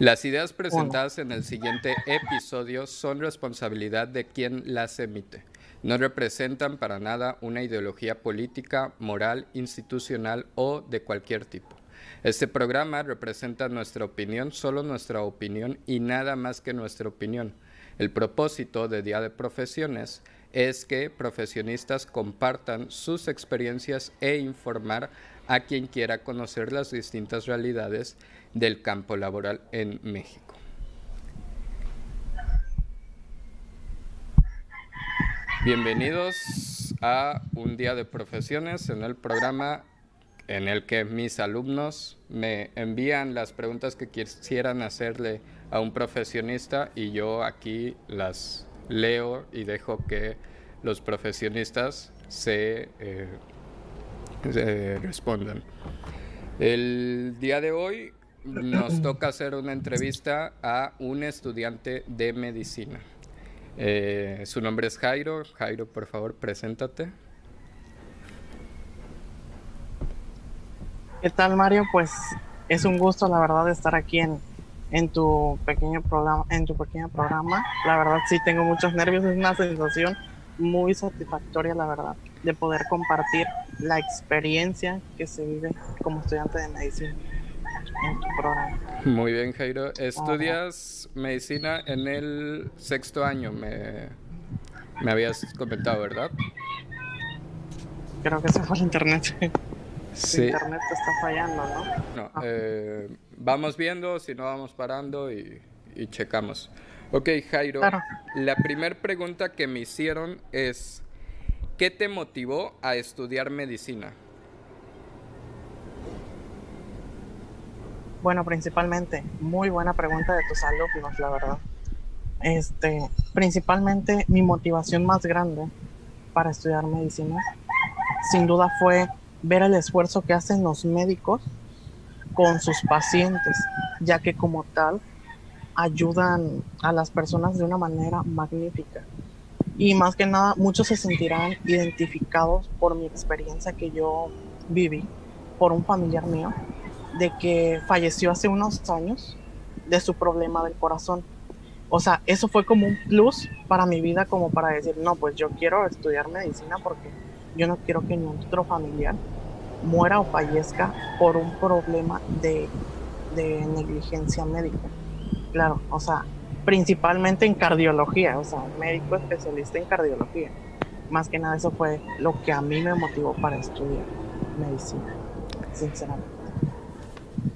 Las ideas presentadas en el siguiente episodio son responsabilidad de quien las emite. No representan para nada una ideología política, moral, institucional o de cualquier tipo. Este programa representa nuestra opinión, solo nuestra opinión y nada más que nuestra opinión. El propósito de Día de Profesiones es que profesionistas compartan sus experiencias e informar a quien quiera conocer las distintas realidades del campo laboral en México. Bienvenidos a un día de profesiones en el programa en el que mis alumnos me envían las preguntas que quisieran hacerle a un profesionista y yo aquí las leo y dejo que los profesionistas se, eh, respondan. El día de hoy nos toca hacer una entrevista a un estudiante de medicina. Eh, su nombre es Jairo. Jairo, por favor, preséntate. ¿Qué tal, Mario? Pues es un gusto, la verdad, estar aquí en, en tu pequeño programa, en tu pequeño programa. La verdad, sí tengo muchos nervios. Es una sensación muy satisfactoria, la verdad, de poder compartir la experiencia que se vive como estudiante de medicina. Muy bien, Jairo. Estudias medicina en el sexto año, me, me habías comentado, ¿verdad? Creo que se fue el internet. Sí. internet está fallando, ¿no? No, ah. eh, vamos viendo, si no vamos parando y, y checamos. Ok, Jairo, la primera pregunta que me hicieron es, ¿qué te motivó a estudiar medicina? Bueno, principalmente, muy buena pregunta de tus alumnos, la verdad. Este, principalmente mi motivación más grande para estudiar medicina, sin duda fue ver el esfuerzo que hacen los médicos con sus pacientes, ya que como tal ayudan a las personas de una manera magnífica. Y más que nada, muchos se sentirán identificados por mi experiencia que yo viví, por un familiar mío, de que falleció hace unos años de su problema del corazón. O sea, eso fue como un plus para mi vida, como para decir, no, pues yo quiero estudiar medicina porque yo no quiero que otro familiar muera o fallezca por un problema de, de negligencia médica. Claro, o sea, principalmente en cardiología, o sea, médico especialista en cardiología. Más que nada eso fue lo que a mí me motivó para estudiar medicina, sinceramente.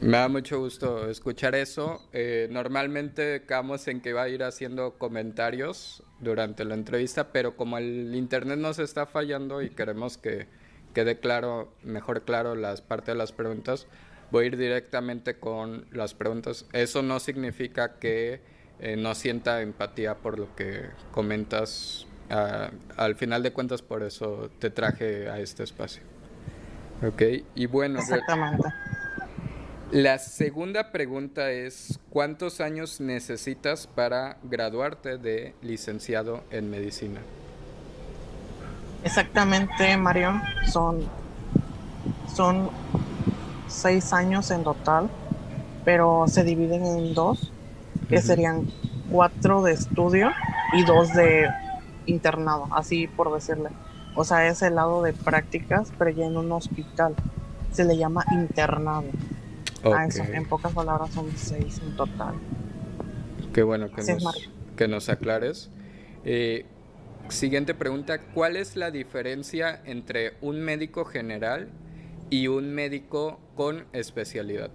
Me da mucho gusto escuchar eso. Eh, normalmente quedamos en que va a ir haciendo comentarios durante la entrevista, pero como el internet nos está fallando y queremos que quede claro, mejor claro las partes de las preguntas, voy a ir directamente con las preguntas. Eso no significa que eh, no sienta empatía por lo que comentas. Ah, al final de cuentas, por eso te traje a este espacio. Ok, y bueno. Exactamente. La segunda pregunta es, ¿cuántos años necesitas para graduarte de licenciado en medicina? Exactamente, Mario, son, son seis años en total, pero se dividen en dos, que serían cuatro de estudio y dos de internado, así por decirle. O sea, es el lado de prácticas, pero ya en un hospital. Se le llama internado. Ah, en pocas palabras son seis en total. Qué bueno que, nos, que nos aclares. Eh, siguiente pregunta, ¿cuál es la diferencia entre un médico general y un médico con especialidad?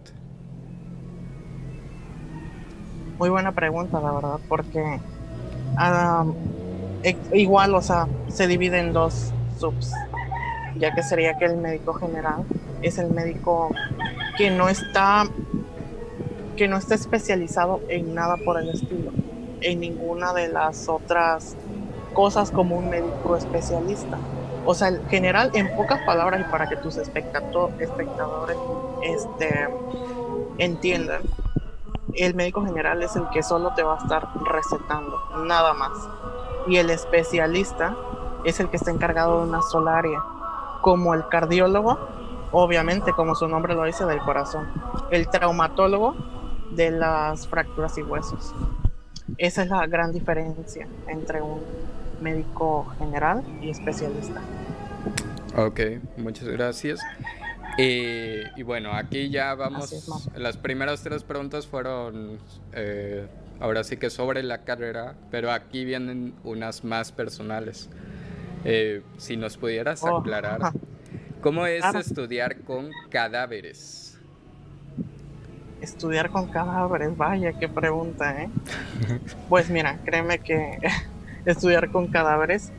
Muy buena pregunta, la verdad, porque igual, o sea, se divide en dos subs, ya que sería que el médico general es el médico que no está que no está especializado en nada por el estilo, en ninguna de las otras cosas como un médico especialista. O sea, el general, en pocas palabras, y para que tus espectadores este, entiendan, el médico general es el que solo te va a estar recetando, nada más. Y el especialista es el que está encargado de una sola área, como el cardiólogo obviamente, como su nombre lo dice, del corazón. El traumatólogo de las fracturas y huesos. Esa es la gran diferencia entre un médico general y especialista. Ok, muchas gracias. Eh, y bueno, aquí ya vamos. las primeras tres preguntas fueron eh, ahora sí que sobre la carrera, pero aquí vienen unas más personales. Eh, si nos pudieras oh, aclarar, ¿cómo es estudiar con cadáveres? Estudiar con cadáveres, vaya, qué pregunta, ¿eh? pues mira, créeme que estudiar con cadáveres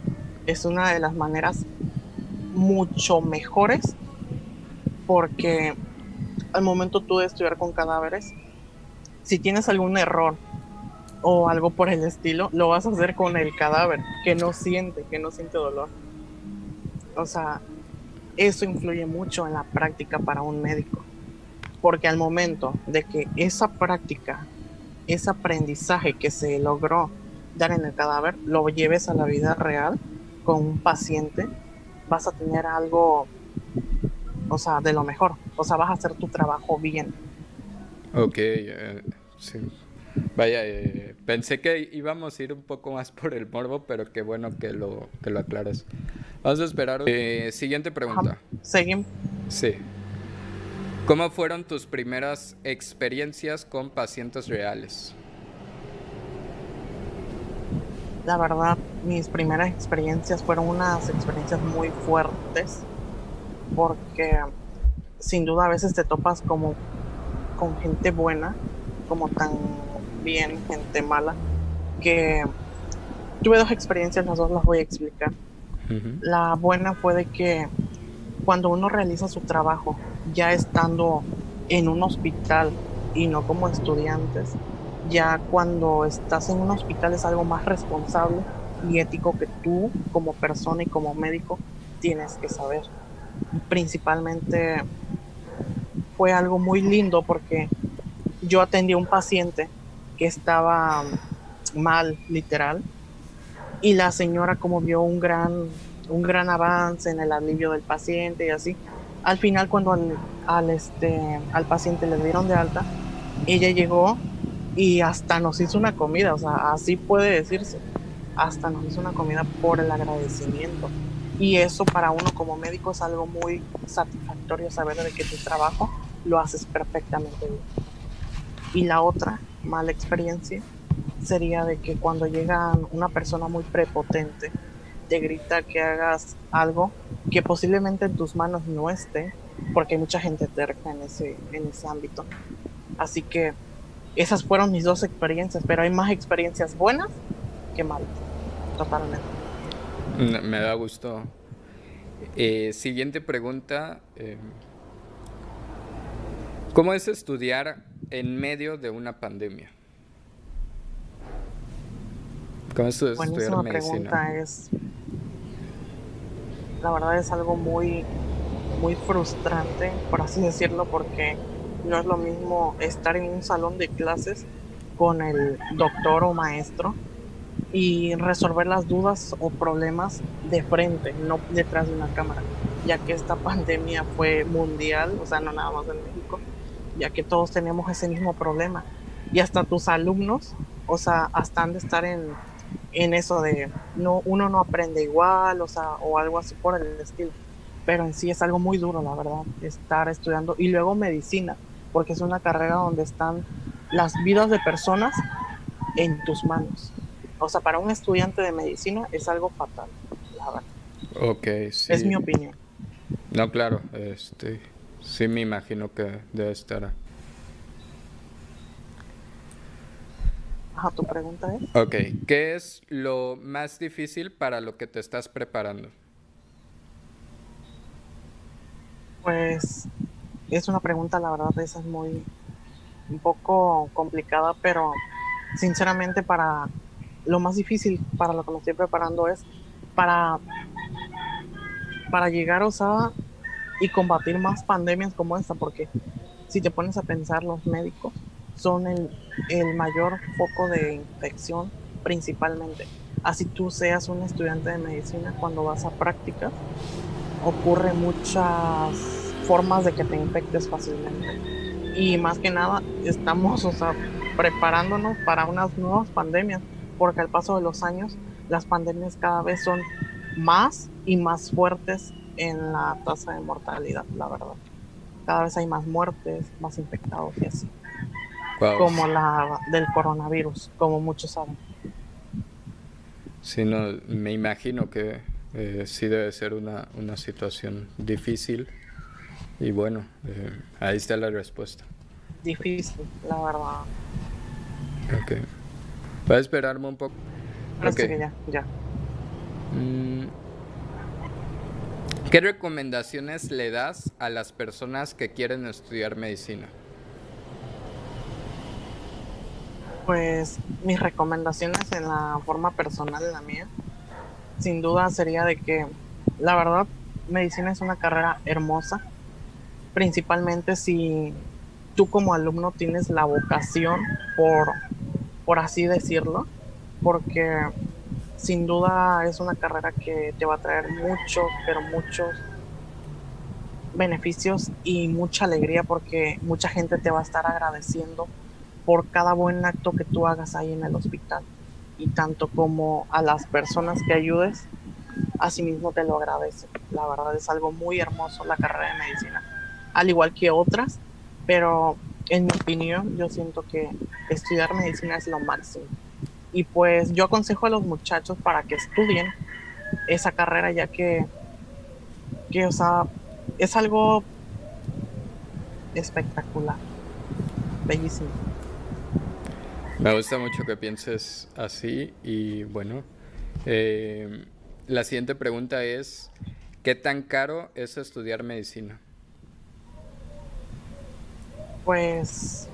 es una de las maneras mucho mejores porque al momento tú de estudiar con cadáveres, si tienes algún error o algo por el estilo, lo vas a hacer con el cadáver, que no siente, que no siente dolor. O sea, eso influye mucho en la práctica para un médico, porque al momento de que esa práctica, ese aprendizaje que se logró dar en el cadáver, lo lleves a la vida real con un paciente, vas a tener algo, o sea, de lo mejor, o sea, vas a hacer tu trabajo bien. Ok, eh, sí. Vaya, eh, pensé que íbamos a ir un poco más por el morbo, pero qué bueno que lo, que lo aclaras. Vamos a esperar. Eh, siguiente pregunta. Seguimos. Sí. ¿Cómo fueron tus primeras experiencias con pacientes reales? La verdad, mis primeras experiencias fueron unas experiencias muy fuertes, porque sin duda a veces te topas como con gente buena, como tan bien, gente mala, que tuve dos experiencias, las dos las voy a explicar. La buena fue de que cuando uno realiza su trabajo, ya estando en un hospital y no como estudiantes, ya cuando estás en un hospital es algo más responsable y ético que tú como persona y como médico tienes que saber. Principalmente fue algo muy lindo porque yo atendí a un paciente que estaba mal, literal. Y la señora como vio un gran, un gran avance en el alivio del paciente y así, al final cuando al, este, al paciente le dieron de alta, ella llegó y hasta nos hizo una comida, o sea, así puede decirse, hasta nos hizo una comida por el agradecimiento. Y eso para uno como médico es algo muy satisfactorio saber de que tu trabajo lo haces perfectamente bien. Y la otra mala experiencia sería de que cuando llega una persona muy prepotente, te grita que hagas algo que posiblemente en tus manos no esté, porque hay mucha gente terca en ese, en ese ámbito. Así que esas fueron mis dos experiencias, pero hay más experiencias buenas que malas, totalmente. Me da gusto. Eh, siguiente pregunta. Eh, ¿Cómo es estudiar en medio de una pandemia? ¿Cómo es estudiar pregunta es, la verdad es algo muy, muy frustrante, por así decirlo, porque no es lo mismo estar en un salón de clases con el doctor o maestro y resolver las dudas o problemas de frente, no detrás de una cámara, ya que esta pandemia fue mundial, o sea, no nada más en México, ya que todos tenemos ese mismo problema. Y hasta tus alumnos, o sea, hasta han de estar en, en eso de no, uno no aprende igual, o sea, o algo así por el estilo. Pero en sí es algo muy duro, la verdad, estar estudiando. Y luego medicina, porque es una carrera donde están las vidas de personas en tus manos. O sea, para un estudiante de medicina es algo fatal, la verdad. Ok, sí. Es mi opinión. No, claro, este, Sí, me imagino que debe estar. Ajá, tu pregunta es. Ok, ¿qué es lo más difícil para lo que te estás preparando? Pues es una pregunta, la verdad, esa es muy un poco complicada, pero sinceramente para lo más difícil para lo que me estoy preparando es para para llegar, o sea, y combatir más pandemias como esta, porque si te pones a pensar, los médicos son el, el mayor foco de infección principalmente. Así tú seas un estudiante de medicina, cuando vas a práctica, ocurre muchas formas de que te infectes fácilmente. Y más que nada estamos, o sea, preparándonos para unas nuevas pandemias, porque al paso de los años las pandemias cada vez son más y más fuertes en la tasa de mortalidad, la verdad. Cada vez hay más muertes, más infectados y así. Como la del coronavirus, como muchos saben. Sí, no, me imagino que eh, sí debe ser una, una, situación difícil. Y bueno, eh, ahí está la respuesta. Difícil, la verdad. Ok. ¿Puedes esperarme un poco? Okay. ya, ya. Mm, ¿Qué recomendaciones le das a las personas que quieren estudiar medicina? Pues mis recomendaciones en la forma personal, la mía, sin duda sería de que, la verdad, medicina es una carrera hermosa, principalmente si tú como alumno tienes la vocación por, por así decirlo, porque sin duda es una carrera que te va a traer muchos, pero muchos beneficios y mucha alegría porque mucha gente te va a estar agradeciendo por cada buen acto que tú hagas ahí en el hospital. Y tanto como a las personas que ayudes, asimismo te lo agradece. La verdad es algo muy hermoso la carrera de medicina, al igual que otras, pero en mi opinión yo siento que estudiar medicina es lo máximo. Y pues yo aconsejo a los muchachos para que estudien esa carrera, ya que, que o sea, es algo espectacular, bellísimo. Me gusta mucho que pienses así y bueno, eh, la siguiente pregunta es, ¿qué tan caro es estudiar medicina? Pues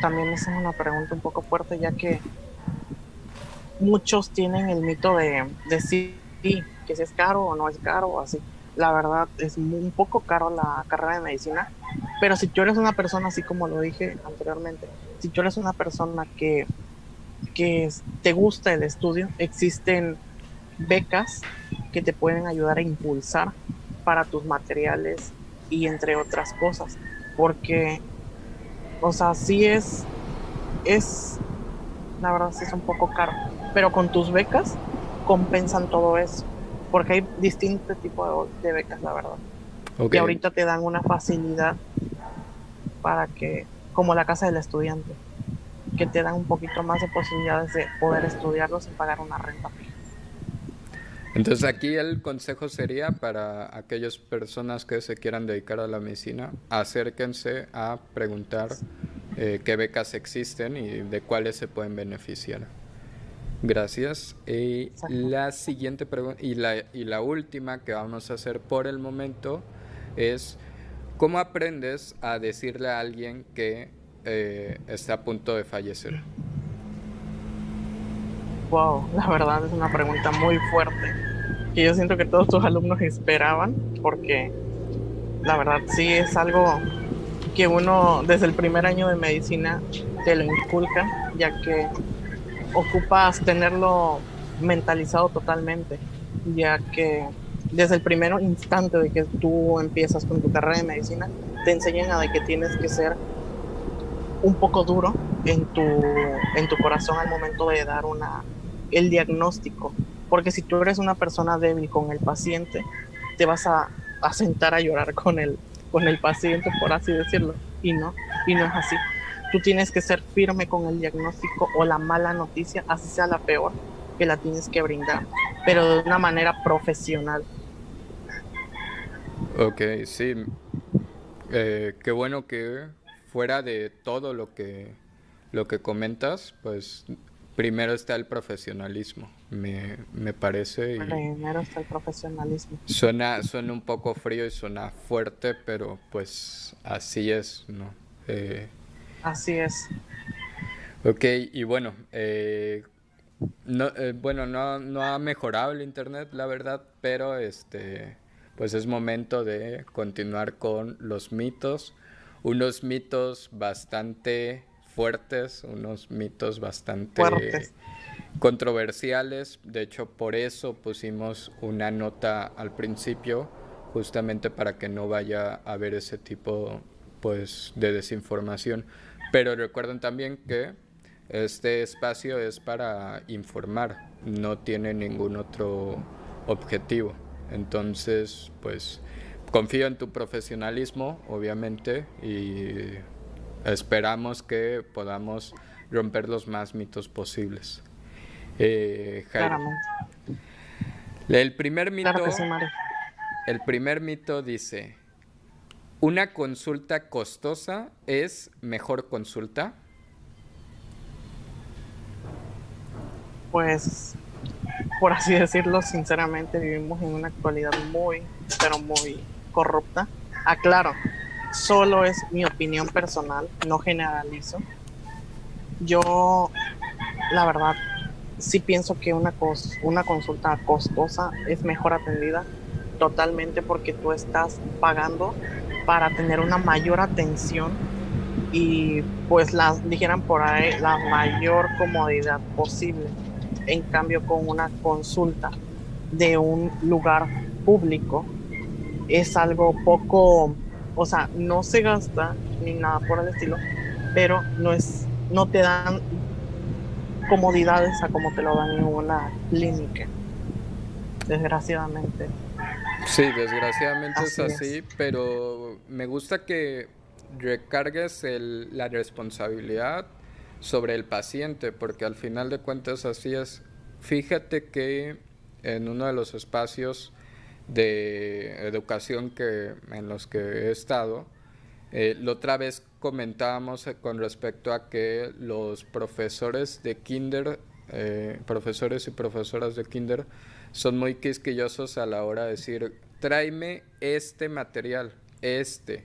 también esa es una pregunta un poco fuerte ya que muchos tienen el mito de decir que si es caro o no es caro así. La verdad es un poco caro la carrera de medicina, pero si tú eres una persona, así como lo dije anteriormente, si tú eres una persona que, que te gusta el estudio, existen becas que te pueden ayudar a impulsar para tus materiales y entre otras cosas, porque, o sea, sí es, es, la verdad es un poco caro, pero con tus becas compensan todo eso, porque hay distintos tipos de, becas, la verdad. Y ahorita te dan una facilidad para que, como la casa del estudiante, que te dan un poquito más de posibilidades de poder estudiarlo sin pagar una renta Entonces aquí el consejo sería para aquellas personas que se quieran dedicar a la medicina, acérquense a preguntar eh, qué becas existen y de cuáles se pueden beneficiar. Gracias. Y la siguiente pregunta y la, y la última que vamos a hacer por el momento es, ¿cómo aprendes a decirle a alguien que eh, está a punto de fallecer? Wow, la verdad es una pregunta muy fuerte que yo siento que todos tus alumnos esperaban porque la verdad sí es algo que uno desde el primer año de medicina te lo inculca, ya que ocupas tenerlo mentalizado totalmente, ya que desde el primer instante de que tú empiezas con tu carrera de medicina, te enseñan a de que tienes que ser un poco duro en tu, en tu corazón al momento de dar una, el diagnóstico. Porque si tú eres una persona débil con el paciente, te vas a, a sentar a llorar con el, con el paciente, por así decirlo. Y no, y no es así. Tú tienes que ser firme con el diagnóstico o la mala noticia, así sea la peor, que la tienes que brindar, pero de una manera profesional. Ok, sí. Eh, qué bueno que fuera de todo lo que, lo que comentas, pues primero está el profesionalismo, me, me parece. primero está el profesionalismo. Suena, suena un poco frío y suena fuerte, pero pues así es, ¿no? Eh, Así es. Ok, y bueno, eh, no, eh, bueno, no, no ha mejorado el internet, la verdad, pero este, pues es momento de continuar con los mitos, unos mitos bastante fuertes, unos mitos bastante controversiales. De hecho, por eso pusimos una nota al principio, justamente para que no vaya a haber ese tipo pues de desinformación. Pero recuerden también que este espacio es para informar, no tiene ningún otro objetivo. Entonces, pues confío en tu profesionalismo, obviamente, y esperamos que podamos romper los más mitos posibles. Eh, el primer mito. el primer mito dice: ¿Una consulta costosa es mejor consulta? Pues, por así decirlo, sinceramente vivimos en una actualidad muy, pero muy corrupta. Aclaro, solo es mi opinión personal, no generalizo. Yo, la verdad, sí pienso que una, una consulta costosa es mejor atendida totalmente porque tú estás pagando para tener una mayor atención y pues las dijeran por ahí la mayor comodidad posible. En cambio con una consulta de un lugar público es algo poco, o sea, no se gasta ni nada por el estilo, pero no es no te dan comodidades a como te lo dan en una clínica. Desgraciadamente. Sí, desgraciadamente es así, pero me gusta que recargues la responsabilidad sobre el paciente, porque al final de cuentas así es. Fíjate que en uno de los espacios de educación que, en los que he estado, eh, la otra vez comentábamos eh, con respecto a que los profesores de kinder, eh, profesores y profesoras de kinder, son muy quisquillosos a la hora de decir, tráeme este material, este,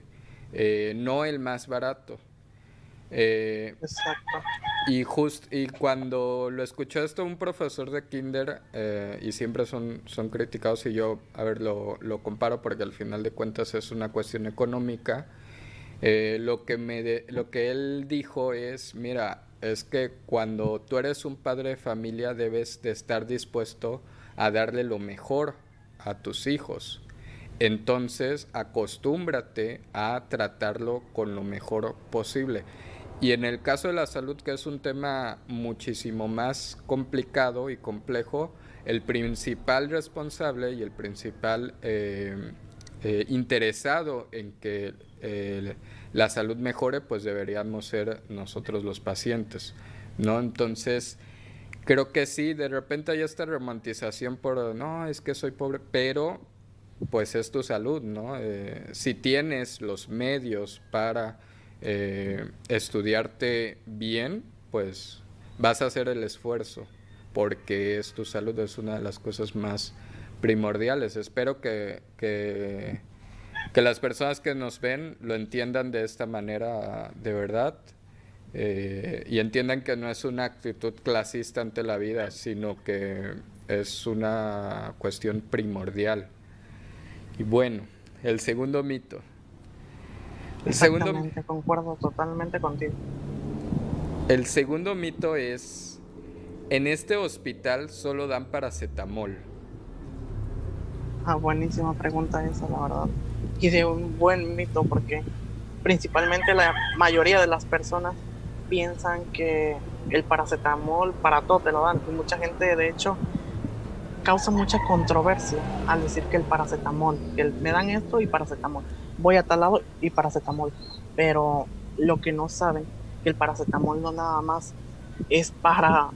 eh, no el más barato. Exacto. Y, just, y cuando lo escuchó esto un profesor de kinder, y siempre son, son criticados, y yo, a ver, lo, lo comparo porque al final de cuentas es una cuestión económica, eh, lo, que me lo que él dijo es, mira, es que cuando tú eres un padre de familia debes de estar dispuesto a darle lo mejor a tus hijos. Entonces, acostúmbrate a tratarlo con lo mejor posible. Y en el caso de la salud, que es un tema muchísimo más complicado y complejo, el principal responsable y el principal eh, eh, interesado en que la salud mejore, pues deberíamos ser nosotros los pacientes, ¿no? Entonces, creo que sí, de repente hay esta romantización por, no, es que soy pobre, pero pues es tu salud, ¿no? Eh, si tienes los medios para eh, estudiarte bien, pues vas a hacer el esfuerzo, porque es tu salud, es una de las cosas más primordiales. Espero que, que que las personas que nos ven lo entiendan de esta manera de verdad eh, y entiendan que no es una actitud clasista ante la vida, sino que es una cuestión primordial. Y bueno, el segundo mito. El segundo, concuerdo totalmente contigo. El segundo mito es, en este hospital solo dan paracetamol. Ah, buenísima pregunta esa, la verdad y de un buen mito porque principalmente la mayoría de las personas piensan que el paracetamol para todo te lo dan. Y mucha gente de hecho causa mucha controversia al decir que el paracetamol, que me dan esto y paracetamol, voy a tal lado y paracetamol, pero lo que no saben que el paracetamol no nada más es para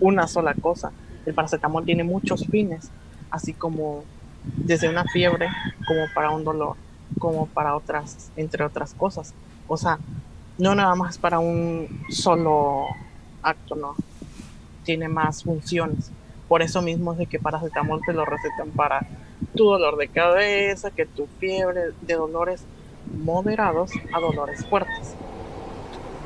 una sola cosa, el paracetamol tiene muchos fines, así como desde una fiebre como para un dolor, como para otras, entre otras cosas. O sea, no nada más para un solo acto, no. Tiene más funciones. Por eso mismo es de que paracetamol te lo recetan para tu dolor de cabeza, que tu fiebre, de dolores moderados a dolores fuertes.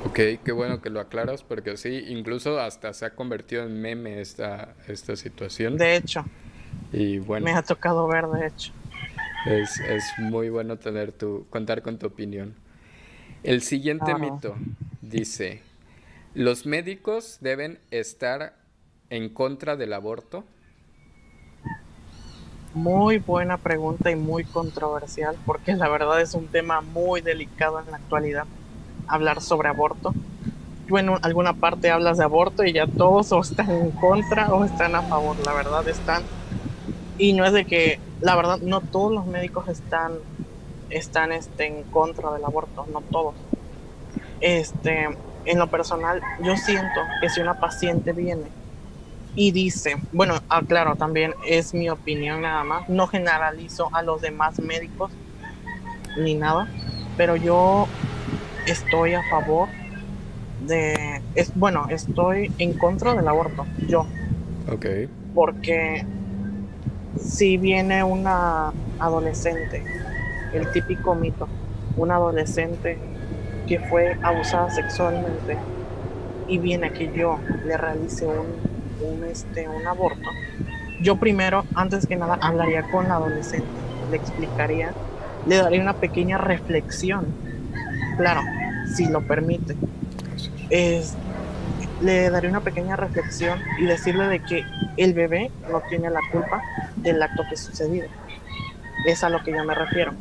Ok, qué bueno que lo aclaras porque sí, incluso hasta se ha convertido en meme esta, esta situación. De hecho. Y bueno. Me ha tocado ver, de hecho. Es, muy bueno tener tu, contar con tu opinión. El siguiente mito dice, ¿los médicos deben estar en contra del aborto? Muy buena pregunta y muy controversial porque la verdad es un tema muy delicado en la actualidad hablar sobre aborto. Tú en alguna parte hablas de aborto y ya todos o están en contra o están a favor, la verdad están. Y no es de que, la verdad, no todos los médicos están, están este, en contra del aborto, no todos. Este, en lo personal, yo siento que si una paciente viene y dice, bueno, aclaro también es mi opinión nada más, no generalizo a los demás médicos ni nada, pero yo estoy a favor de, es, bueno, estoy en contra del aborto, yo. Ok. Porque si viene una adolescente, el típico mito, una adolescente que fue abusada sexualmente y viene a que yo le realice un un, este, un aborto, yo primero, antes que nada, hablaría con la adolescente, le explicaría, le daría una pequeña reflexión, claro, si lo permite. Es, le daría una pequeña reflexión y decirle de que el bebé no tiene la culpa del acto que sucedió. Es a lo que yo me refiero.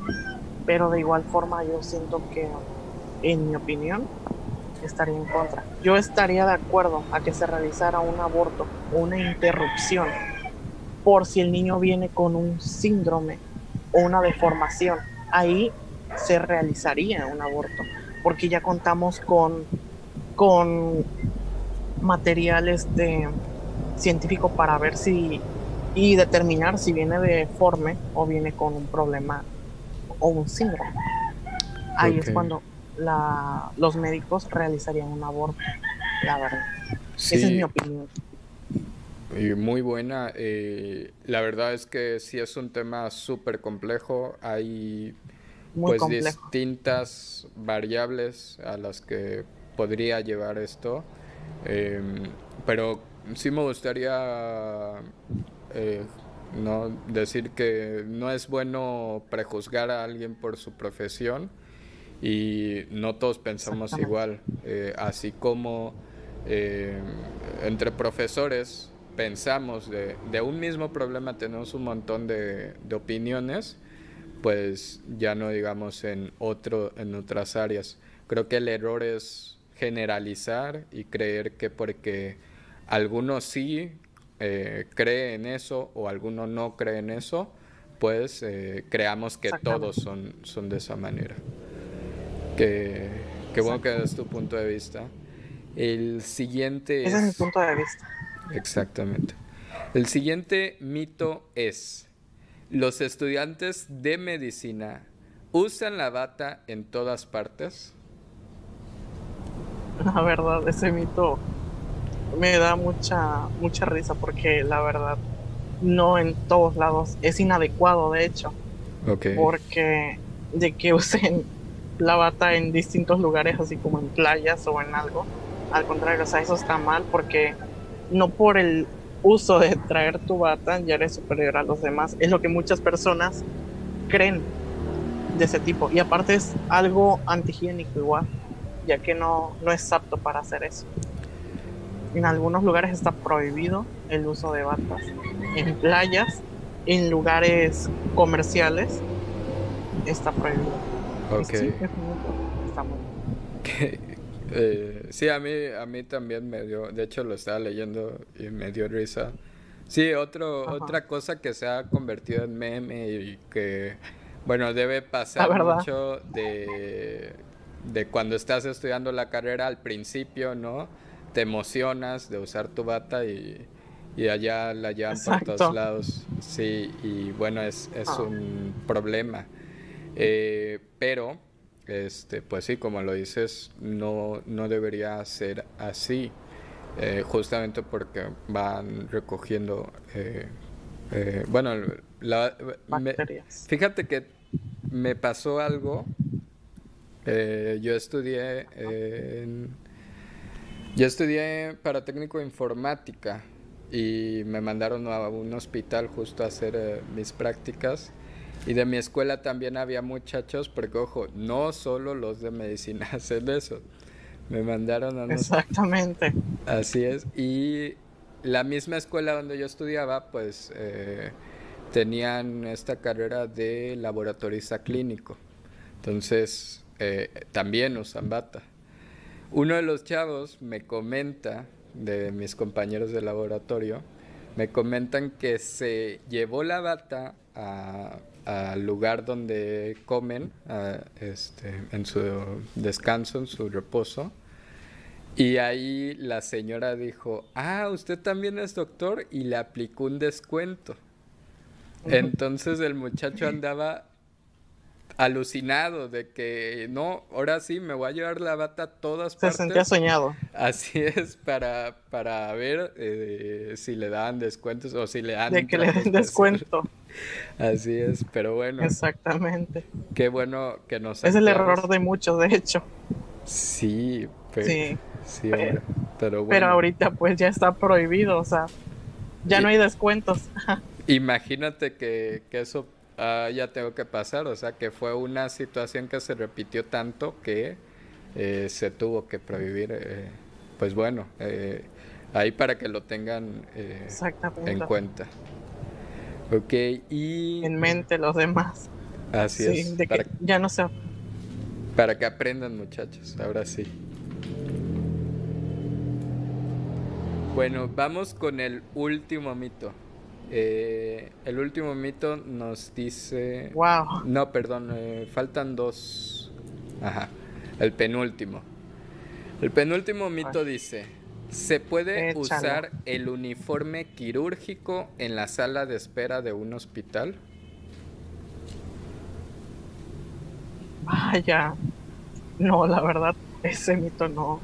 Pero de igual forma yo siento que, en mi opinión, estaría en contra. Yo estaría de acuerdo a que se realizara un aborto una interrupción por si el niño viene con un síndrome o una deformación. Ahí se realizaría un aborto, porque ya contamos con, con material científico para ver si y determinar si viene deforme o viene con un problema o un síndrome. Ahí es cuando la, los médicos realizarían un aborto, la verdad. Esa es mi opinión. Y muy buena. Eh, la verdad es que sí es un tema súper complejo. Hay pues distintas variables a las que podría llevar esto. Em, pero sí me gustaría eh, no decir que no es bueno prejuzgar a alguien por su profesión y no todos pensamos igual, eh, así como eh, entre profesores pensamos de, de, un mismo problema, tenemos un montón de, de, opiniones, pues ya no digamos en, otro, en otras áreas. Creo que el error es generalizar y creer que porque algunos sí eh, creen en eso o alguno no cree en eso, pues creamos que todos son, son de esa manera. Qué, bueno que es tu punto de vista. El siguiente Ese es mi punto de vista. Exactamente. El siguiente mito es, ¿los estudiantes de medicina usan la bata en todas partes? La verdad, ese mito me da mucha, mucha risa porque la verdad no en todos lados es inadecuado, de hecho. Okay. Porque de que usen la bata en distintos lugares, así como en playas o en algo. Al contrario, o sea, eso está mal porque no por el uso de traer tu bata ya eres superior a los demás. Es lo que muchas personas creen de ese tipo. Y aparte es algo antihigiénico igual, ya que no, no es apto para hacer eso. En algunos lugares está prohibido el uso de batas. En playas, en lugares comerciales, está prohibido. Ok. Sí, eh, sí, a mí, a mí también me dio, de hecho lo estaba leyendo y me dio risa. Sí, otro, otra cosa que se ha convertido en meme y que, bueno, debe pasar mucho de, de cuando estás estudiando la carrera al principio, ¿no? Te emocionas de usar tu bata y, y allá la llevan por todos lados. Sí, y bueno, es, es ah. un problema. Eh, pero, este, pues sí, como lo dices, no, no debería ser así, eh, justamente porque van recogiendo, eh, bueno, la, fíjate que me pasó algo, yo estudié yo estudié para técnico de informática y me mandaron a un hospital justo a hacer mis prácticas y de mi escuela también había muchachos, porque ojo, no solo los de medicina hacen eso. Me mandaron a... Exactamente. Así es. Y la misma escuela donde yo estudiaba, pues, eh, tenían esta carrera de laboratorista clínico. Entonces, eh, también usan bata. Uno de los chavos me comenta, de mis compañeros de laboratorio, me comentan que se llevó la bata al lugar donde comen, este, en su descanso, en su reposo. Y ahí la señora dijo, ah, usted también es doctor y le aplicó un descuento. Entonces el muchacho andaba alucinado de que no, ahora sí me voy a llevar la bata a todas partes. Se sentía soñado. Así es, para, para ver eh, si le dan descuentos o si le dan... De que le den descuento. Así es, pero bueno. Exactamente. Qué bueno que nos... Es el error de muchos, de hecho. Sí, pero, sí, sí pero, bueno. Pero ahorita pues ya está prohibido, o sea, ya no hay descuentos. Imagínate que, que eso Ah, ya tengo que pasar, o sea que fue una situación que se repitió tanto que eh, se tuvo que prohibir, eh, pues bueno, eh, ahí para que lo tengan en cuenta. Ok, y... En mente los demás. Así es. ya no sé. Para que aprendan muchachos, ahora sí. Bueno, vamos con el último mito. Eh, el último mito nos dice. Wow. No, perdón, eh, faltan dos. Ajá. El penúltimo. El penúltimo mito dice: ¿Se puede usar el uniforme quirúrgico en la sala de espera de un hospital? Vaya. No, la verdad, ese mito no.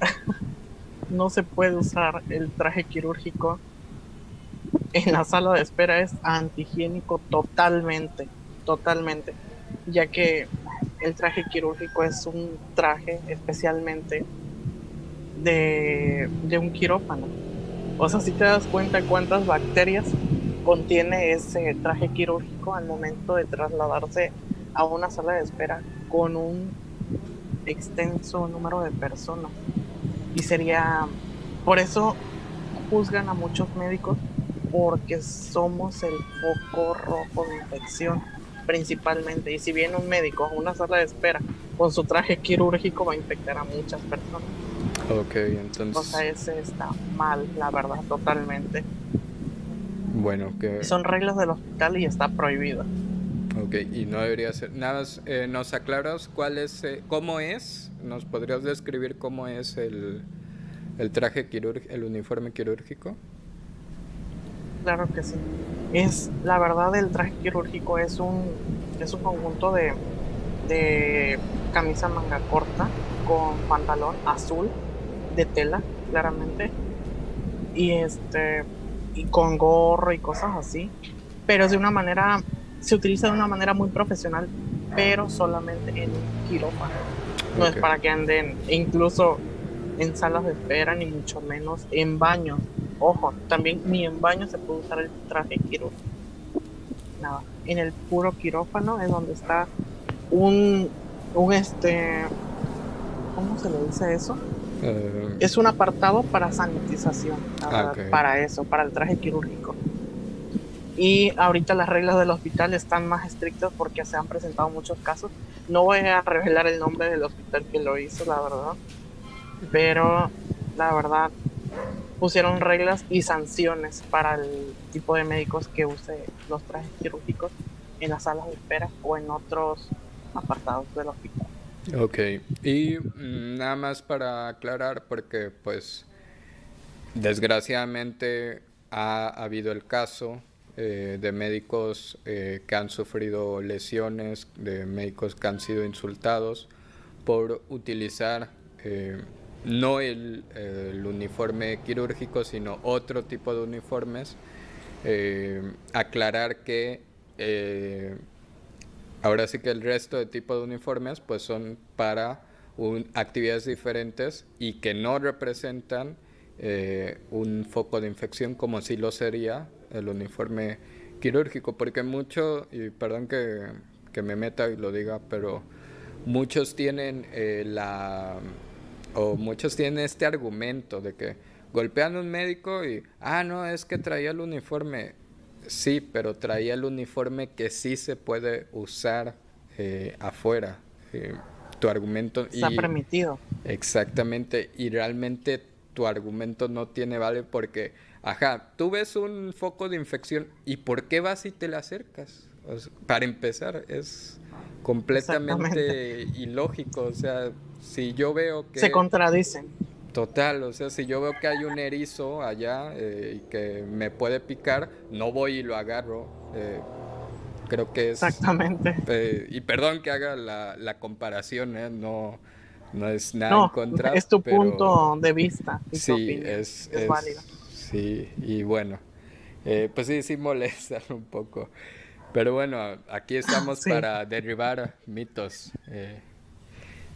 no se puede usar el traje quirúrgico en la sala de espera es antihigiénico totalmente, totalmente, ya que el traje quirúrgico es un traje especialmente de, un quirófano. O sea, si te das cuenta cuántas bacterias contiene ese traje quirúrgico al momento de trasladarse a una sala de espera con un extenso número de personas. Y sería, por eso juzgan a muchos médicos porque somos el foco rojo de infección principalmente. Y si viene un médico a una sala de espera con su traje quirúrgico, va a infectar a muchas personas. Ok, entonces. O sea, ese está mal, la verdad, totalmente. Bueno, que. Son reglas del hospital y está prohibido. Ok, y no debería ser. Nada más, eh, ¿nos aclaras cuál es, eh, cómo es? ¿Nos podrías describir cómo es el, el traje quirúrgico, el uniforme quirúrgico? Claro que sí. Es, la verdad, el traje quirúrgico es un, es un conjunto de, de camisa manga corta con pantalón azul de tela, claramente. Y este, y con gorro y cosas así. Pero es de una manera, se utiliza de una manera muy profesional, pero solamente en quirófano. No es para que anden incluso en salas de espera, ni mucho menos en baños Ojo, también ni en baño se puede usar el traje quirúrgico. Nada, en el puro quirófano es donde está un, un este, ¿cómo se le dice eso? Eh, es un apartado para sanitización, ah, para eso, para el traje quirúrgico. Y ahorita las reglas del hospital están más estrictas porque se han presentado muchos casos. No voy a revelar el nombre del hospital que lo hizo, la verdad. Pero la verdad, pusieron reglas y sanciones para el tipo de médicos que use los trajes quirúrgicos en las salas de espera o en otros apartados del hospital. Ok, y mm, nada más para aclarar, porque pues desgraciadamente ha habido el caso eh, de médicos eh, que han sufrido lesiones, de médicos que han sido insultados por utilizar eh, no el, uniforme quirúrgico, sino otro tipo de uniformes. Eh, aclarar que eh, ahora sí que el resto de tipo de uniformes pues son para actividades diferentes y que no representan eh, un foco de infección como si lo sería el uniforme quirúrgico, porque mucho, y perdón que, que me meta y lo diga, pero muchos tienen la o muchos tienen este argumento de que golpean a un médico y, ah, no, es que traía el uniforme. Sí, pero traía el uniforme que sí se puede usar eh, afuera. Eh, tu argumento... Está permitido. Exactamente, y realmente tu argumento no tiene vale porque, ajá, tú ves un foco de infección y ¿por qué vas y te le acercas? para empezar, es completamente ilógico, o sea, si yo veo que... Se contradicen. Total, o sea, si yo veo que hay un erizo allá eh, y que me puede picar, no voy y lo agarro. Eh, creo que es... Exactamente. Eh, y perdón que haga la, la comparación, no, no es nada en contra. Es tu punto de vista. sí, es, es, válido. Sí, y bueno, pues sí, sí molesta un poco. Pero bueno, aquí estamos para derribar mitos.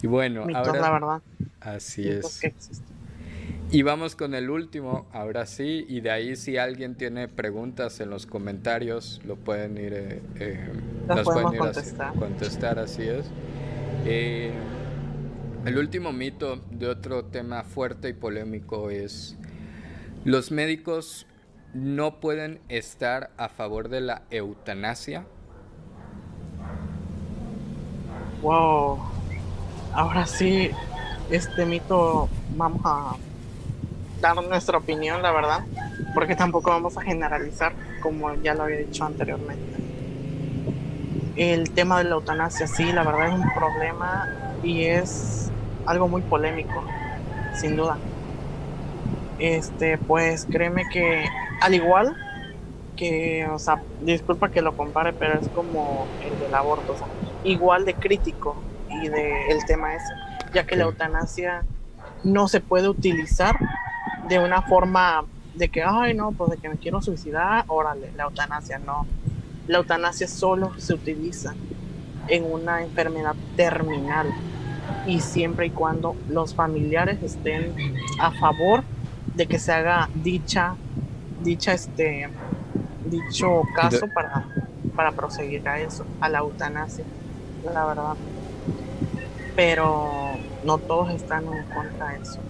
Y bueno, mitos, ahora... la verdad. Así es. Y vamos con el último, ahora sí, y de ahí si alguien tiene preguntas en los comentarios, lo pueden ir, eh, eh pueden ir contestar. A contestar, así es. Eh, el último mito de otro tema fuerte y polémico es, los médicos no pueden estar a favor de la eutanasia. Wow, ahora sí, este mito vamos a dar nuestra opinión, la verdad, porque tampoco vamos a generalizar, como ya lo había dicho anteriormente. El tema de la eutanasia, sí, la verdad es un problema y es algo muy polémico, sin duda. Este, pues créeme que al igual que, o sea, disculpa que lo compare, pero es como el del aborto, o sea, igual de crítico y de el tema ese, ya que la eutanasia no se puede utilizar de una forma de que, ay, no, pues de que me quiero suicidar, órale, la eutanasia no. La eutanasia solo se utiliza en una enfermedad terminal y siempre y cuando los familiares estén a favor de que se haga dicha, dicha este, dicho caso para, para proseguir a eso, a la eutanasia, la verdad. Pero no todos están en contra de eso.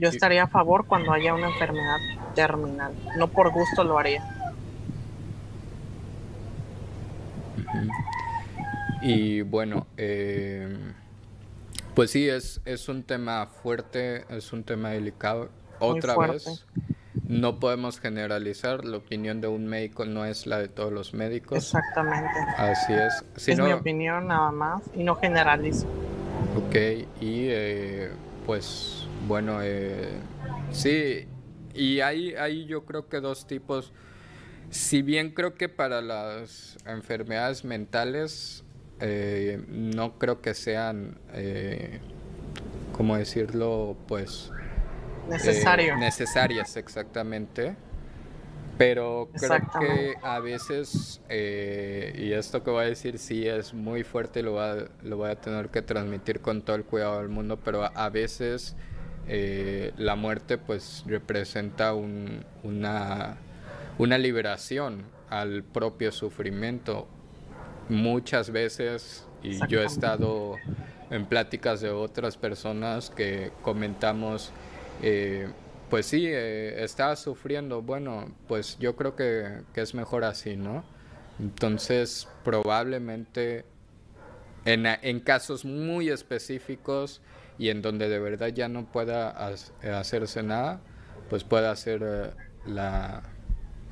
Yo estaría a favor cuando haya una enfermedad terminal. No por gusto lo haría. Y bueno, eh, pues sí, es, es un tema fuerte, es un tema delicado. Otra vez, no podemos generalizar, la opinión de un médico no es la de todos los médicos. Exactamente. Así es. es mi opinión nada más y no generalizo. Ok, y eh, pues bueno, eh, sí, y hay, hay yo creo que dos tipos. Si bien creo que para las enfermedades mentales eh, no creo que sean, eh, ¿cómo decirlo? Pues... Necesario. necesarias, exactamente. Pero creo que a veces, y esto que voy a decir sí es muy fuerte y lo voy a, lo voy a tener que transmitir con todo el cuidado del mundo, pero a veces eh, la muerte pues representa una, una liberación al propio sufrimiento. Muchas veces, y yo he estado en pláticas de otras personas que comentamos, eh, pues sí, eh, estaba sufriendo, bueno, pues yo creo que, que, es mejor así, ¿no? Entonces, probablemente en, en casos muy específicos, y en donde de verdad ya no pueda hacerse nada, pues pueda hacer eh, la,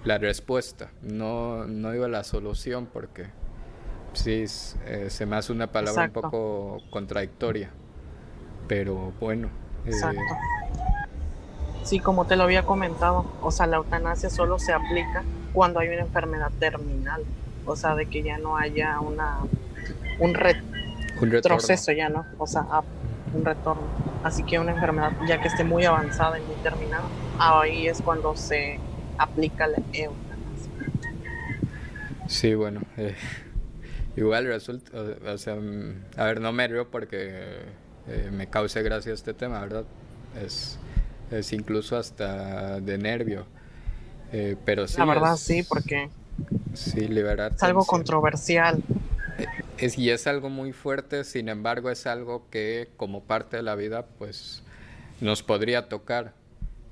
la, respuesta. No, no digo la solución porque sí eh, se me hace una palabra un poco contradictoria, pero bueno. Eh, Exacto. Sí, como te lo había comentado, o sea, la eutanasia solo se aplica cuando hay una enfermedad terminal, o sea, de que ya no haya una un, retroceso ya, ¿no? O sea, un retorno. Así que una enfermedad ya que esté muy avanzada y muy terminada, ahí es cuando se aplica la eutanasia. Sí, bueno, eh, igual resulta, o sea, mm, a ver, no me río porque eh, me cause gracia este tema, ¿verdad? Es, es incluso hasta de nervio. Eh, pero sí. La verdad, sí, porque. Sí, liberar. Es algo controversial. Es, y es algo muy fuerte, sin embargo es algo que como parte de la vida pues nos podría tocar.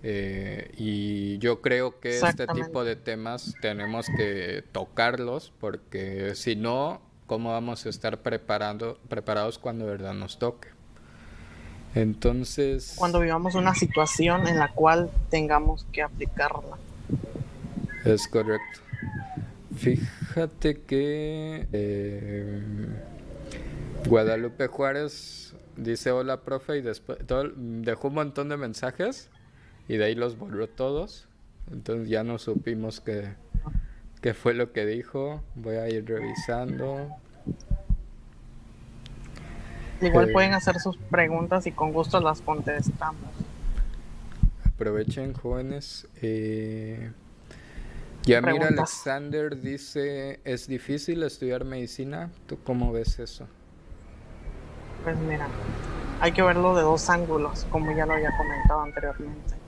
Eh, y yo creo que este tipo de temas tenemos que tocarlos porque si no, ¿cómo vamos a estar preparando, preparados cuando de verdad nos toque? Entonces... Cuando vivamos una situación en la cual tengamos que aplicarla. Es correcto. Fíjate que eh, Guadalupe Juárez dice hola profe y después dejó un montón de mensajes y de ahí los borró todos. Entonces ya no supimos qué, qué fue lo que dijo. Voy a ir revisando. Igual pueden hacer sus preguntas y con gusto las contestamos. Aprovechen, jóvenes. Eh, Yamira Alexander dice, ¿es difícil estudiar medicina? ¿Tú cómo ves eso? Pues mira, hay que verlo de dos ángulos, como ya lo había comentado anteriormente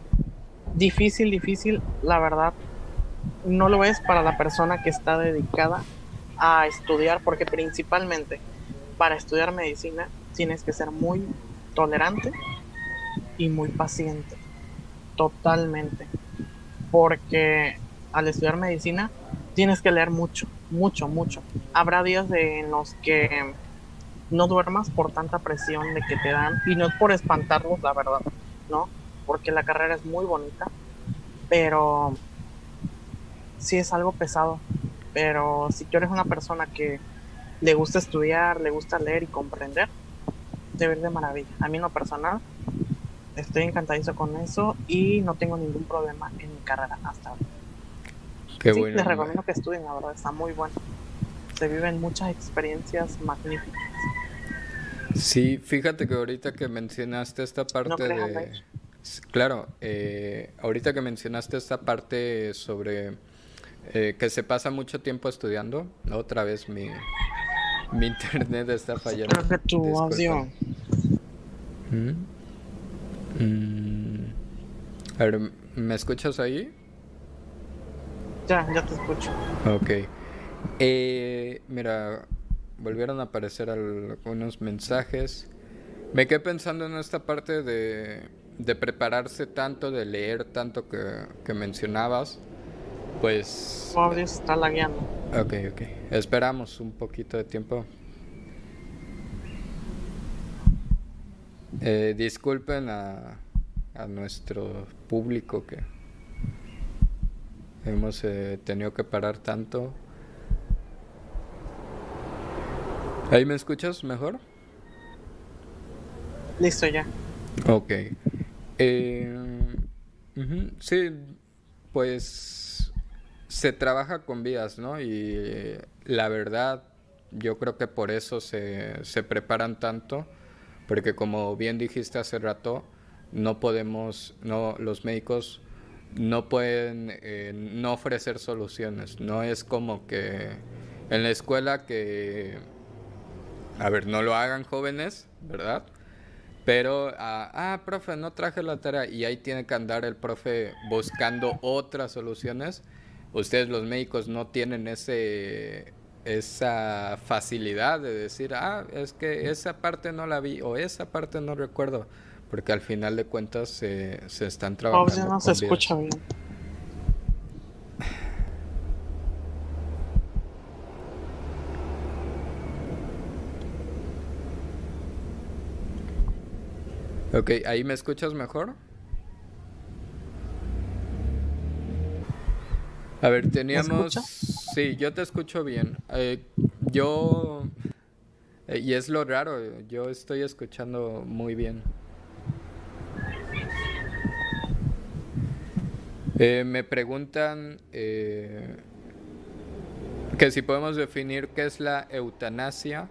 difícil, difícil, la verdad, no lo es para la persona que está dedicada a estudiar, porque principalmente para estudiar medicina tienes que ser muy tolerante y muy paciente, totalmente, porque al estudiar medicina tienes que leer mucho, mucho, mucho. Habrá días en los que no duermas por tanta presión de que te dan, y no es por espantarlos, la verdad, ¿no? porque la carrera es muy bonita, pero sí es algo pesado. Pero si tú eres una persona que le gusta estudiar, le gusta leer y comprender, debe ir de maravilla. A mí en lo personal estoy encantadizo con eso y no tengo ningún problema en mi carrera hasta ahora. Qué sí, les recomiendo que estudien, la verdad, está muy bueno. Se viven muchas experiencias magníficas. Sí, fíjate que ahorita que mencionaste esta parte de, Claro, eh, ahorita que mencionaste esta parte sobre eh, que se pasa mucho tiempo estudiando, otra vez mi, mi internet está fallando. Creo que tu audio. ¿Mm? Mm. A ver, ¿me escuchas ahí? Ya, ya te escucho. Ok. Eh, mira, volvieron a aparecer algunos mensajes. Me quedé pensando en esta parte de de prepararse tanto, de leer tanto que, mencionabas, pues... Dios está lagueando. Ok, ok. Esperamos un poquito de tiempo. Eh, disculpen a, a, nuestro público que hemos eh, tenido que parar tanto. ¿Ahí me escuchas mejor? Listo ya. Ok. Eh, sí, pues se trabaja con vías, ¿no? Y la verdad, yo creo que por eso se, se preparan tanto, porque como bien dijiste hace rato, no podemos, no, los médicos no pueden eh, no ofrecer soluciones. No es como que en la escuela que, a ver, no lo hagan jóvenes, ¿verdad? Pero, ah, ah, profe, no traje la tarea y ahí tiene que andar el profe buscando otras soluciones. Ustedes los médicos no tienen ese esa facilidad de decir, ah, es que esa parte no la vi o esa parte no recuerdo, porque al final de cuentas se, se están trabajando. no se escucha bien. Ok, ¿ahí me escuchas mejor? A ver, teníamos... Sí, yo te escucho bien. Eh, yo... Eh, y es lo raro, yo estoy escuchando muy bien. Eh, me preguntan que si podemos definir qué es la eutanasia.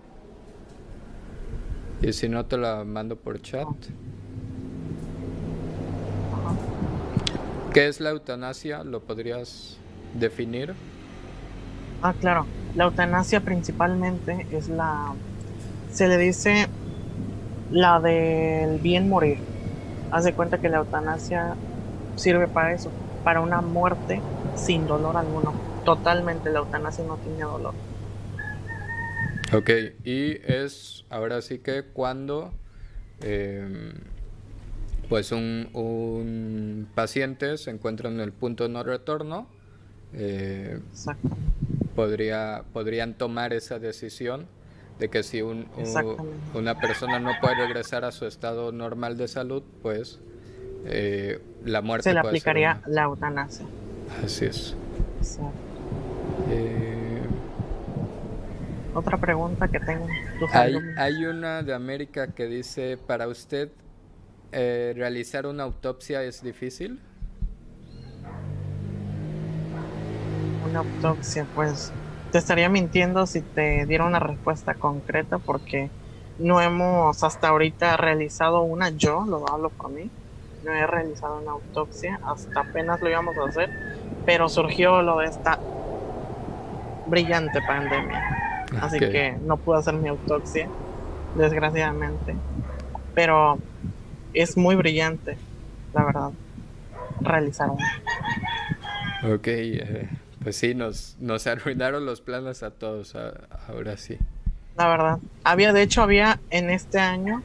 Y si no, te la mando por chat. ¿Qué es la eutanasia? ¿Lo podrías definir? Ah, claro. La eutanasia principalmente es la... Se le dice la del bien morir. Haz de cuenta que la eutanasia sirve para eso, para una muerte sin dolor alguno. Totalmente, la eutanasia no tiene dolor. Ok, y es ahora sí que cuando... Em, pues un, paciente se encuentra en el punto de no retorno, eh, podría, podrían tomar esa decisión de que si un, una persona no puede regresar a su estado normal de salud, pues eh, la muerte se le aplicaría la eutanasia. Así es. Eh, Otra pregunta que tengo. Hay, hay, una de América que dice, para usted, eh, ¿realizar una autopsia es difícil? Una autopsia, pues te estaría mintiendo si te diera una respuesta concreta porque no hemos hasta ahorita realizado una, yo lo hablo por mí, no he realizado una autopsia, hasta apenas lo íbamos a hacer, pero surgió lo de esta brillante pandemia. Así que no pude hacer mi autopsia, desgraciadamente. Pero es muy brillante, la verdad, realizar una. Ok, eh, pues sí, nos, nos arruinaron los planes a todos, ahora sí. La verdad. Había, de hecho, había en este año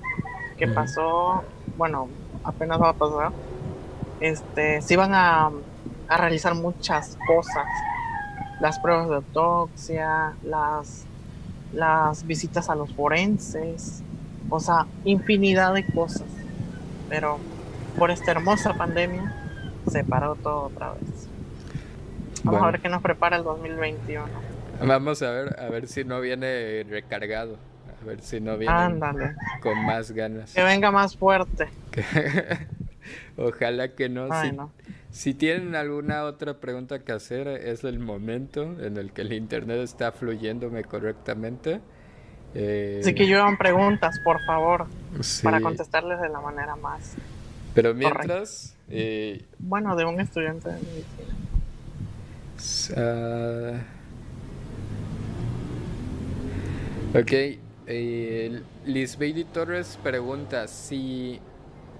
que pasó, bueno, apenas va a pasar, este, se iban a, a realizar muchas cosas. Las pruebas de autopsia, las, las visitas a los forenses, o sea, infinidad de cosas. Pero por esta hermosa pandemia se paró todo otra vez. Vamos a ver qué nos prepara el 2021. Vamos a ver, a ver si no viene recargado. A ver si no viene con más ganas. Que venga más fuerte. Ojalá que no. si, tienen alguna otra pregunta que hacer, es el momento en el que el internet está fluyéndome correctamente. Eh... Así que llevan preguntas, por favor, para contestarles de la manera más. Pero mientras. Eh, bueno, de un estudiante de medicina. Uh, ok. Eh, Liz Bailey Torres pregunta si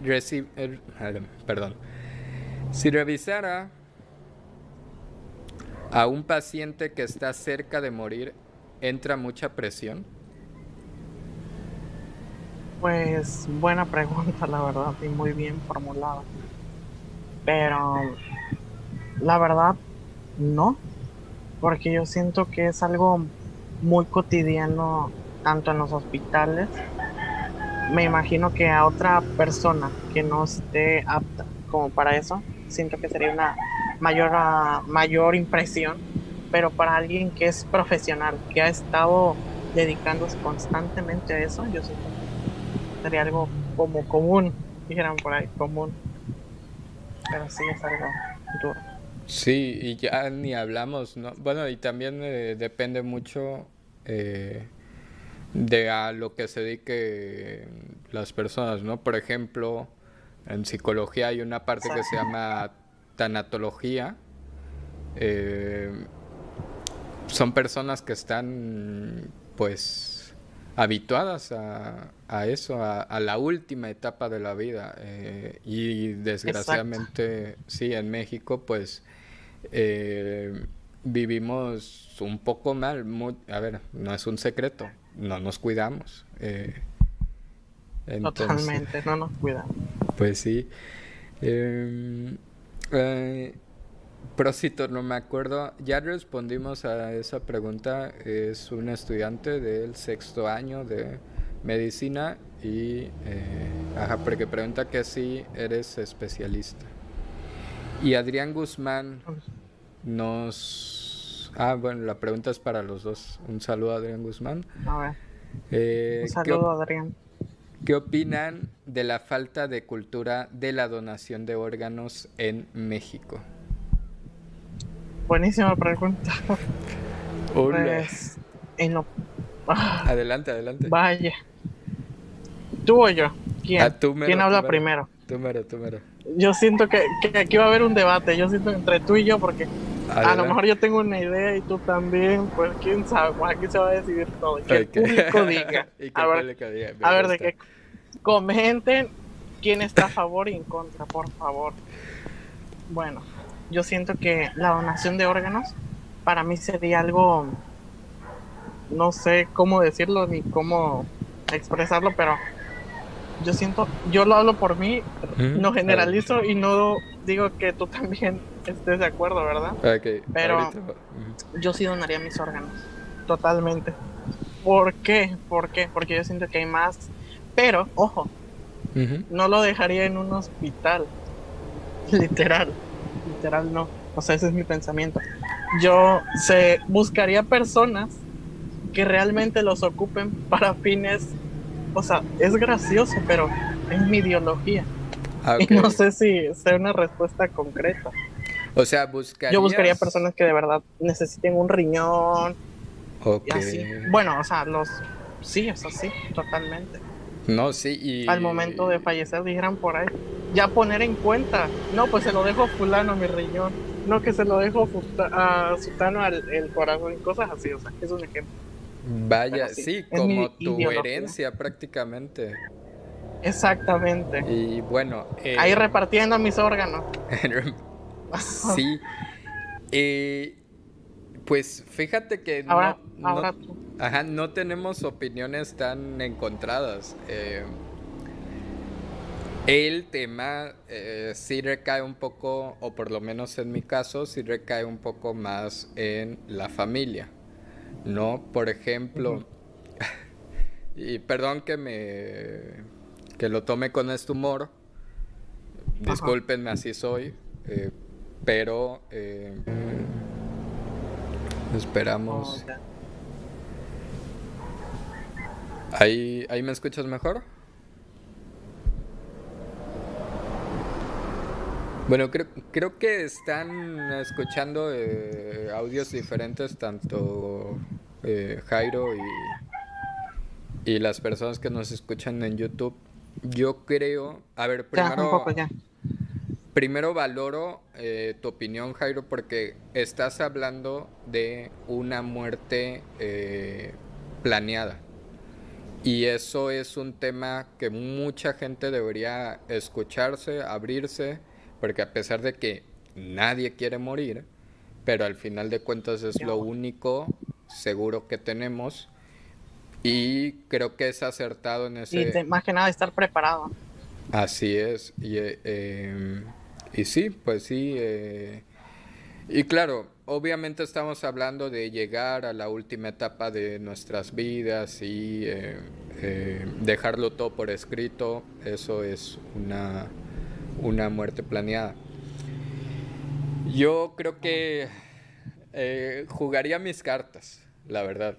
recibe, perdón, si revisara a un paciente que está cerca de morir, ¿entra mucha presión? Pues buena pregunta, la verdad, y muy bien formulada. Pero la verdad, no, porque yo siento que es algo muy cotidiano tanto en los hospitales. Me imagino que a otra persona que no esté apta como para eso, siento que sería una mayor, ah, mayor impresión, pero para alguien que es profesional, que ha estado dedicándose constantemente a eso, yo siento que sería algo como común, dijeran por ahí, común. Pero sí es algo duro. Sí, y ya ni hablamos, ¿no? Bueno, y también eh, depende mucho eh, de a lo que se dedique las personas, ¿no? Por ejemplo, en psicología hay una parte que se llama tanatología. Eh, son personas que están, pues, habituadas a, a eso, a, la última etapa de la vida. y desgraciadamente, sí, en México, pues eh, vivimos un poco mal. a ver, no es un secreto, no nos cuidamos. Eh, Totalmente, no nos cuidamos. Pues sí. Em, eh, Prosito, no me acuerdo. Ya respondimos a esa pregunta. Es un estudiante del sexto año de medicina y, eh, ajá, porque pregunta que si eres especialista. Y Adrián Guzmán nos... Ah, bueno, la pregunta es para los dos. Un saludo a Adrián Guzmán. A ver. Eh, Un saludo, Adrián. ¿Qué opinan de la falta de cultura de la donación de órganos en México? Buenísima pregunta. Pues, adelante, adelante. Vaya. ¿Tú o yo? ¿Quién, ah, ¿Quién habla primero? Tú mero, tú mero yo siento que, aquí va a haber un debate, yo siento entre tú y yo, porque a lo mejor yo tengo una idea y tú también, pues quién sabe, pues aquí se va a decidir todo, que el público diga. a ver, a ver de qué comenten quién está a favor y en contra, por favor. Bueno, yo siento que la donación de órganos para mí sería algo, no sé cómo decirlo ni cómo expresarlo, pero yo siento, yo lo hablo por mí, no generalizo y no digo que tú también estés de acuerdo, ¿verdad? Pero yo sí donaría mis órganos, totalmente. ¿Por qué? ¿Por qué? Porque yo siento que hay más, pero, ojo, no lo dejaría en un hospital, literal, literal no, o sea, ese es mi pensamiento. Yo se buscaría personas que realmente los ocupen para fines o sea, es gracioso, pero es mi ideología. Ah, y no sé si sea una respuesta concreta. O sea, buscaría. Yo buscaría personas que de verdad necesiten un riñón. Ok. Bueno, o sea, los. Sí, o sea, sí, totalmente. No, sí, y. Al momento de fallecer, dijeran por ahí. Ya poner en cuenta. No, pues se lo dejo a Fulano mi riñón. No, que se lo dejo a Sutano al, el corazón y cosas así. O sea, es un ejemplo. Vaya, sí, como tu herencia prácticamente. Exactamente. Y bueno. Eh, Ahí repartiendo mis órganos. sí. Eh, pues fíjate que ahora, no, ahora Ajá, no tenemos opiniones tan encontradas. Eh, el tema sí recae un poco, o por lo menos en mi caso, sí recae un poco más en la familia. ¿no? Por ejemplo, y perdón que me que lo tome con este humor, discúlpenme, así soy, eh, pero eh, esperamos. Oh, ¿Ahí, ¿Ahí me escuchas mejor? Bueno, creo, creo que están escuchando eh, audios diferentes, tanto eh, Jairo y, y las personas que nos escuchan en YouTube. Yo creo, a ver, primero, primero valoro eh, tu opinión, Jairo, porque estás hablando de una muerte planeada. Y eso es un tema que mucha gente debería escucharse, abrirse porque a pesar de que nadie quiere morir, pero al final de cuentas es lo único seguro que tenemos y creo que es acertado en ese... Y más que nada estar preparado. Así es, y, eh, em, y sí, pues sí, eh, y claro, obviamente estamos hablando de llegar a la última etapa de nuestras vidas y eh, dejarlo todo por escrito, eso es una una muerte planeada. Yo creo que eh, jugaría mis cartas, la verdad.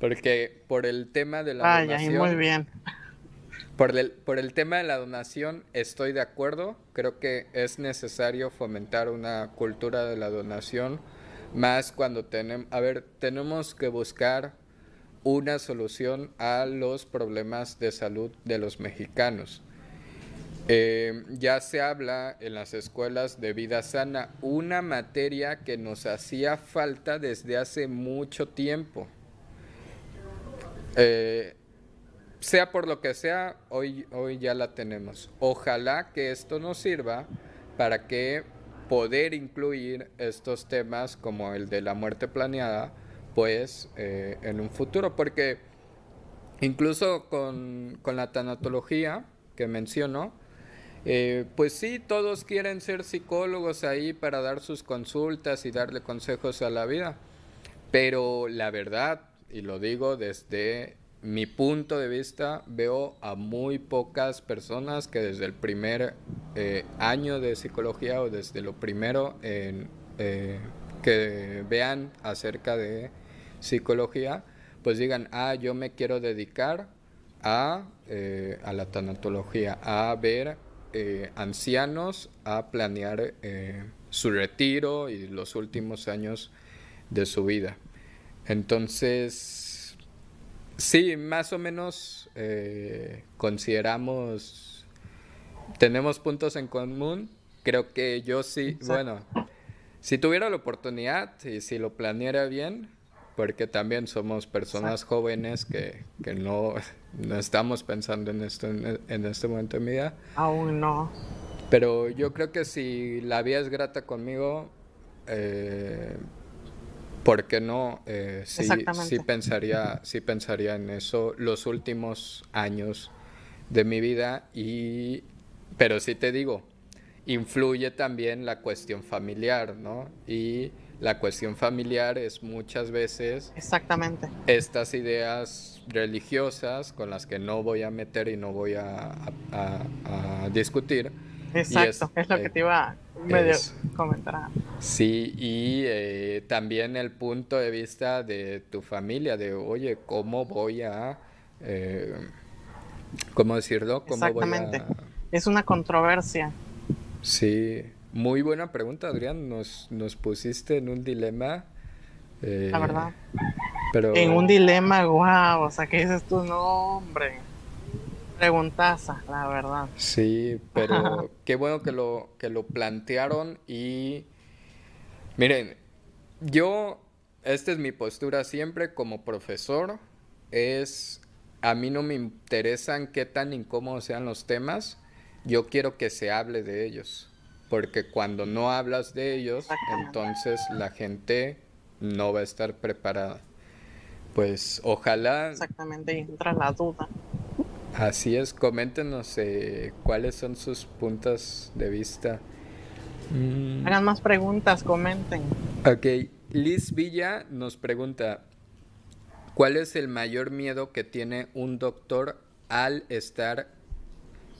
Porque por el tema de la donación. muy bien. Por el, por el tema de la donación estoy de acuerdo. Creo que es necesario fomentar una cultura de la donación. Más cuando tenemos. A ver, tenemos que buscar una solución a los problemas de salud de los mexicanos. Eh, ya se habla en las escuelas de vida sana, una materia que nos hacía falta desde hace mucho tiempo. Eh, sea por lo que sea, hoy, hoy ya la tenemos. Ojalá que esto nos sirva para que poder incluir estos temas como el de la muerte planeada, pues eh, en un futuro, porque incluso con, con la tanatología que menciono, eh, pues sí, todos quieren ser psicólogos ahí para dar sus consultas y darle consejos a la vida, pero la verdad, y lo digo desde mi punto de vista, veo a muy pocas personas que desde el primer eh, año de psicología o desde lo primero en, eh, que vean acerca de psicología, pues digan, ah, yo me quiero dedicar a, a la tanatología, a ver eh, ancianos a planear eh, su retiro y los últimos años de su vida. Entonces, sí, más o menos eh, consideramos, tenemos puntos en común. Creo que yo sí, bueno, si tuviera la oportunidad y si lo planeara bien, porque también somos personas jóvenes que, no, estamos pensando en esto en, este momento de mi vida. Aún no. Pero yo creo que si la vida es grata conmigo, eh, ¿por qué no? Eh, sí, pensaría, sí pensaría en eso los últimos años de mi vida y, pero sí te digo, influye también la cuestión familiar, ¿no? Y la cuestión familiar es muchas veces... Exactamente. Estas ideas religiosas con las que no voy a meter y no voy a, discutir. Exacto, es, lo que te iba a comentar. Sí, y eh, también el punto de vista de tu familia, de, oye, ¿cómo voy a... Eh, ¿Cómo decirlo? ¿Cómo Exactamente. Es una controversia. Sí, muy buena pregunta, Adrián. Nos, nos pusiste en un dilema. Eh, la verdad. Pero... En un dilema, guau. O sea, ¿qué dices tu nombre? Preguntaza, la verdad. Sí, pero qué bueno que lo, que lo plantearon y. Miren, yo. Esta es mi postura siempre como profesor. Es. A mí no me interesan qué tan incómodos sean los temas. Yo quiero que se hable de ellos porque cuando no hablas de ellos, entonces la gente no va a estar preparada. Pues ojalá... Exactamente, entra la duda. Así es, coméntenos eh, cuáles son sus puntos de vista. Mm. Hagan más preguntas, comenten. Ok, Liz Villa nos pregunta, ¿cuál es el mayor miedo que tiene un doctor al estar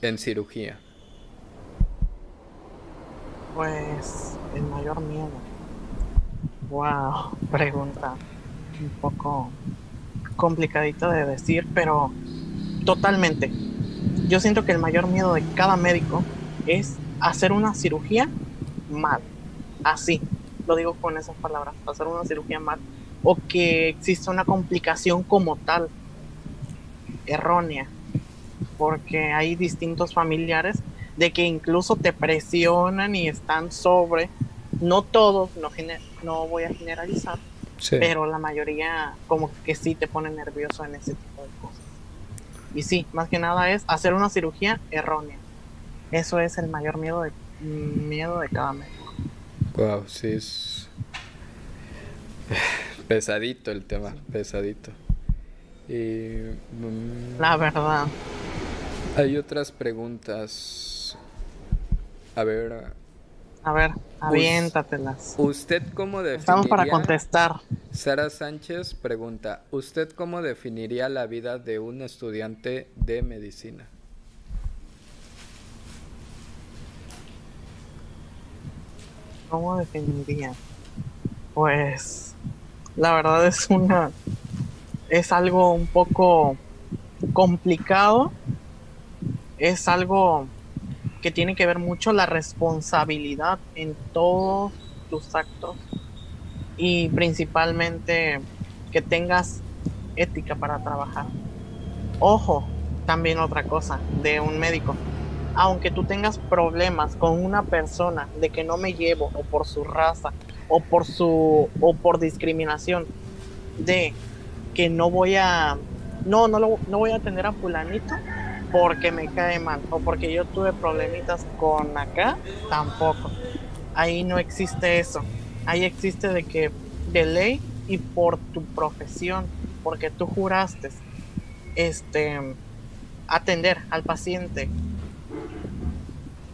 en cirugía? Pues el mayor miedo. Wow, pregunta un poco complicadita de decir, pero totalmente. Yo siento que el mayor miedo de cada médico es hacer una cirugía mal. Así, lo digo con esas palabras, hacer una cirugía mal. O que exista una complicación como tal, errónea. Porque hay distintos familiares de que incluso te presionan y están sobre, no todos, no, no voy a generalizar, pero la mayoría como que sí te pone nervioso en ese tipo de cosas. Y sí, más que nada es hacer una cirugía errónea. Eso es el mayor miedo de, miedo de cada médico. Wow, sí es pesadito el tema, pesadito. Y, mm, la verdad. Hay otras preguntas. A ver. A ver, aviéntatelas. ¿Usted cómo definiría... Estamos para contestar. Sara Sánchez pregunta, ¿usted cómo definiría la vida de un estudiante de medicina? ¿Cómo definiría? Pues la verdad es una es algo un poco complicado. Es algo que tiene que ver mucho la responsabilidad en todos tus actos y principalmente que tengas ética para trabajar. Ojo, también otra cosa de un médico. Aunque tú tengas problemas con una persona de que no me llevo o por su raza o por su o por discriminación de que no voy a no no lo, no voy a atender a fulanito porque me cae mal o porque yo tuve problemitas con acá, tampoco. Ahí no existe eso. Ahí existe de que de ley y por tu profesión, porque tú juraste este atender al paciente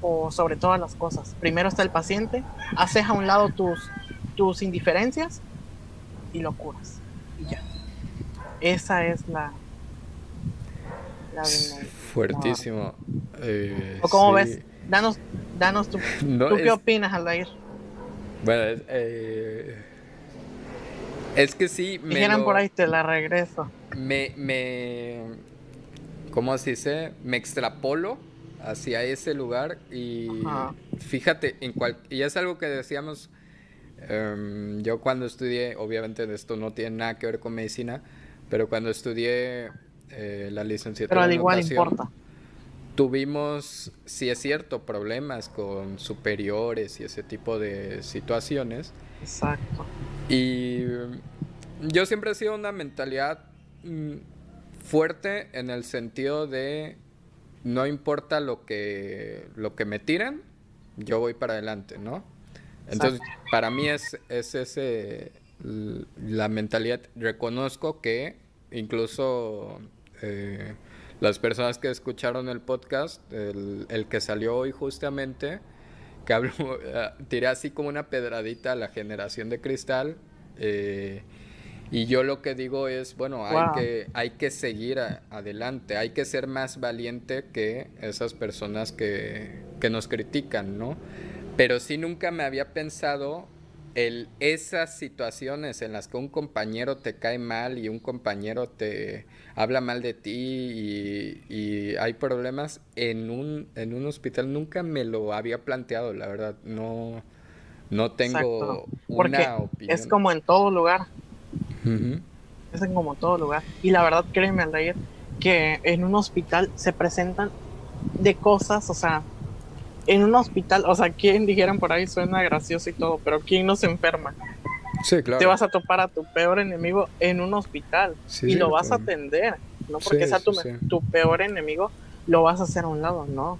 o sobre todas las cosas. Primero está el paciente, haces a un lado tus tus indiferencias y lo curas. Y ya. Esa es la, la Fuertísimo. Eh, ¿O cómo ves? Danos, danos tu, ¿tú qué opinas, Aldair? Bueno, es, eh, es que sí. Me Dijeran por ahí, te la regreso. Me, me, ¿cómo se dice? Me extrapolo hacia ese lugar y fíjate, en cual, y es algo que decíamos, em, yo cuando estudié, obviamente esto no tiene nada que ver con medicina, pero cuando estudié eh, la licenciatura. Pero al igual importa. Tuvimos, si es cierto, problemas con superiores y ese tipo de situaciones. Exacto. Y yo siempre he sido una mentalidad mm, fuerte en el sentido de no importa lo que, lo que me tiren, yo voy para adelante, ¿no? Entonces, para mí es, es ese la mentalidad. Reconozco que incluso eh, las personas que escucharon el podcast, el, el que salió hoy justamente, que eh, tiré así como una pedradita a la generación de cristal. Eh, y yo lo que digo es, bueno, hay, que, hay que seguir adelante, hay que ser más valiente que esas personas que, que nos critican, ¿no? Pero sí nunca me había pensado el, esas situaciones en las que un compañero te cae mal y un compañero te habla mal de ti y, hay problemas en un, en un hospital, nunca me lo había planteado, la verdad, no, no tengo una opinión. Es como en todo lugar. Es como en todo lugar. Y la verdad, créeme, Aldair, que en un hospital se presentan de cosas, o sea, en un hospital, o sea, quien dijeran por ahí suena gracioso y todo, pero ¿quién no se enferma? Sí, claro. Te vas a topar a tu peor enemigo en un hospital y lo vas a atender. No porque sea tu, tu, peor enemigo, lo vas a hacer a un lado, no.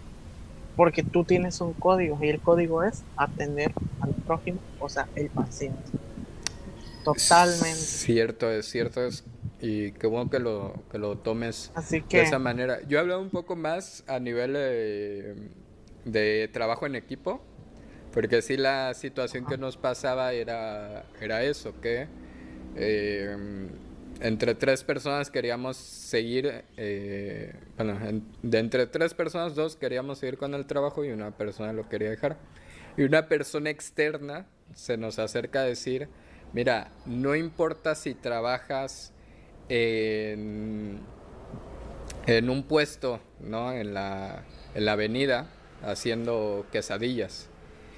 Porque tú tienes un código y el código es atender al prójimo, o sea, el paciente. Totalmente. Cierto, es cierto, es y qué bueno que lo, que lo tomes de esa manera. Yo he hablado un poco más a nivel eh, de trabajo en equipo, porque sí la situación que nos pasaba era, era eso, que eh, entre tres personas queríamos seguir, eh, bueno, de entre tres personas, dos queríamos seguir con el trabajo y una persona lo quería dejar. Y una persona externa se nos acerca a decir, mira, no importa si trabajas en, en un puesto, ¿no? En la, en la avenida, haciendo quesadillas.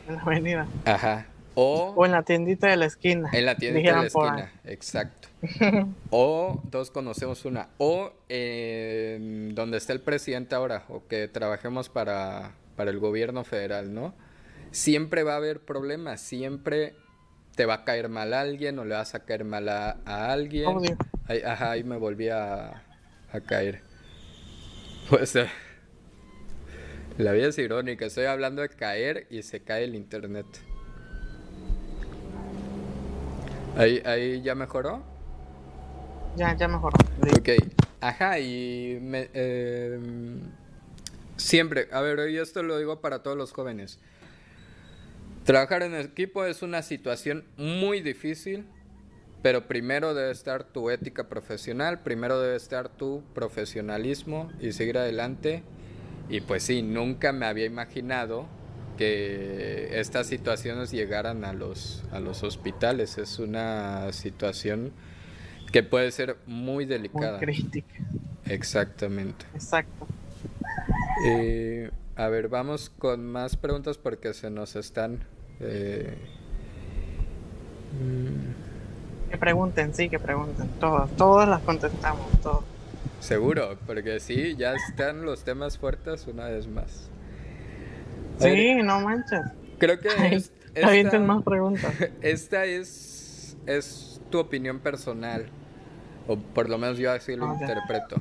En la avenida. Ajá. O, en la tiendita de la esquina. En la tiendita de la esquina, exacto. o dos conocemos una. O en donde está el presidente ahora, o que trabajemos para, para el gobierno federal, ¿no? Siempre va a haber problemas, siempre te va a caer mal a alguien o le vas a caer mal a, alguien. Ahí, ajá, ahí me volví a, a caer. Pues eh, la vida es irónica, estoy hablando de caer y se cae el internet. ¿Ahí, ahí ya mejoró? Ya, ya mejoró. Ok, ajá, y me, em, siempre, a ver, y esto lo digo para todos los jóvenes. Trabajar en equipo es una situación muy difícil, pero primero debe estar tu ética profesional, primero debe estar tu profesionalismo y seguir adelante y pues sí, nunca me había imaginado que estas situaciones llegaran a los, a los hospitales. Es una situación que puede ser muy delicada. Muy crítica. Exactamente. Exacto. Eh, a ver, vamos con más preguntas porque se nos están... Eh, que pregunten, sí, que pregunten. Todas, todas las contestamos, todas. Seguro, porque sí, ya están los temas fuertes una vez más. sí, no manches. Creo que es, esta, más preguntas. Esta es, es tu opinión personal, o por lo menos yo así lo interpreto.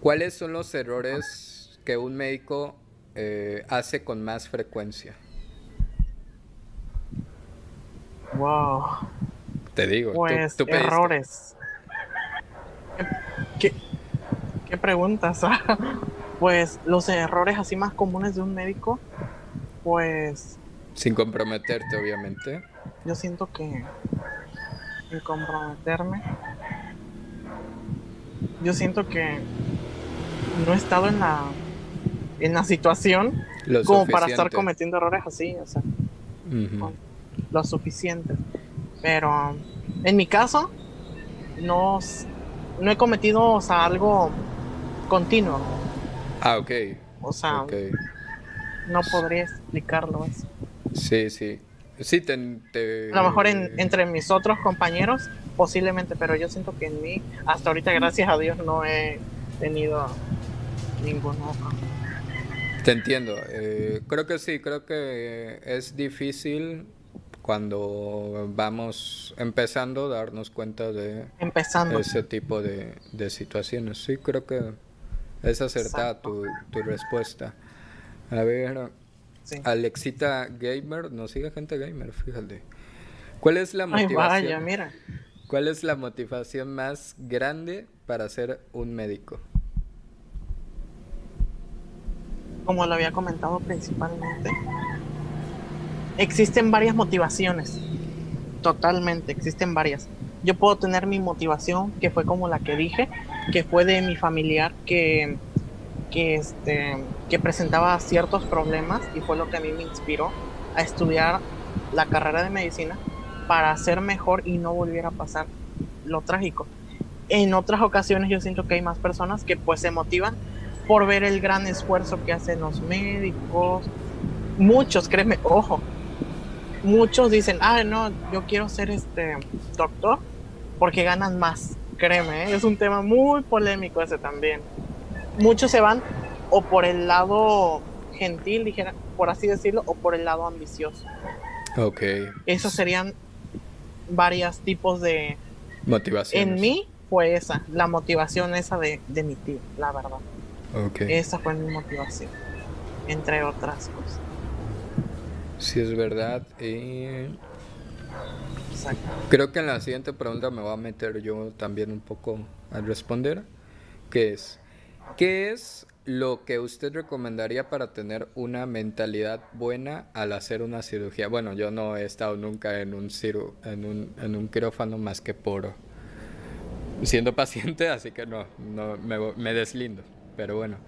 ¿Cuáles son los errores que un médico eh, hace con más frecuencia? Wow. Te digo, pues errores. ¿Qué, ¿Qué preguntas? pues los errores así más comunes de un médico, pues... Sin comprometerte, obviamente. Yo siento que... Sin comprometerme. Yo siento que no he estado en la en la situación como para estar cometiendo errores así, o sea, lo suficiente. Pero en mi caso, no, no he cometido o sea, algo continuo. Ah, ok. O sea, no podría explicarlo eso. Sí, sí. Sí, te, A lo mejor entre mis otros compañeros, posiblemente, pero yo siento que en mí, hasta ahorita, gracias a Dios, no he tenido ninguno. Te entiendo. Eh, creo que sí, creo que es difícil cuando vamos empezando darnos cuenta de empezando. ese tipo de, de situaciones. Sí, creo que es acertada tu, tu, respuesta. A ver, Alexita Gamer, no sigue gente gamer, fíjate. ¿Cuál es la motivación? mira. ¿Cuál es la motivación más grande para ser un médico? como lo había comentado principalmente, existen varias motivaciones. Totalmente, existen varias. Yo puedo tener mi motivación, que fue como la que dije, que fue de mi familiar que, que, este, que presentaba ciertos problemas y fue lo que a mí me inspiró a estudiar la carrera de medicina para ser mejor y no volviera a pasar lo trágico. En otras ocasiones yo siento que hay más personas que pues se motivan por ver el gran esfuerzo que hacen los médicos. Muchos, créeme, ojo, muchos dicen, ah, no, yo quiero ser este doctor porque ganan más. Créeme, ¿eh? es un tema muy polémico ese también. Muchos se van o por el lado gentil, dijera, por así decirlo, o por el lado ambicioso. Ok. Esos serían varios tipos de motivación. En mí fue esa, la motivación esa de, de mi tío, la verdad. Okay. Esa fue mi motivación, entre otras cosas. Sí, es verdad. Creo que en la siguiente pregunta me voy a meter yo también un poco a responder, que es, ¿qué es lo que usted recomendaría para tener una mentalidad buena al hacer una cirugía? Bueno, yo no he estado nunca en un, en un, en un quirófano más que por siendo paciente, así que no, no me, me deslindo. Pero bueno,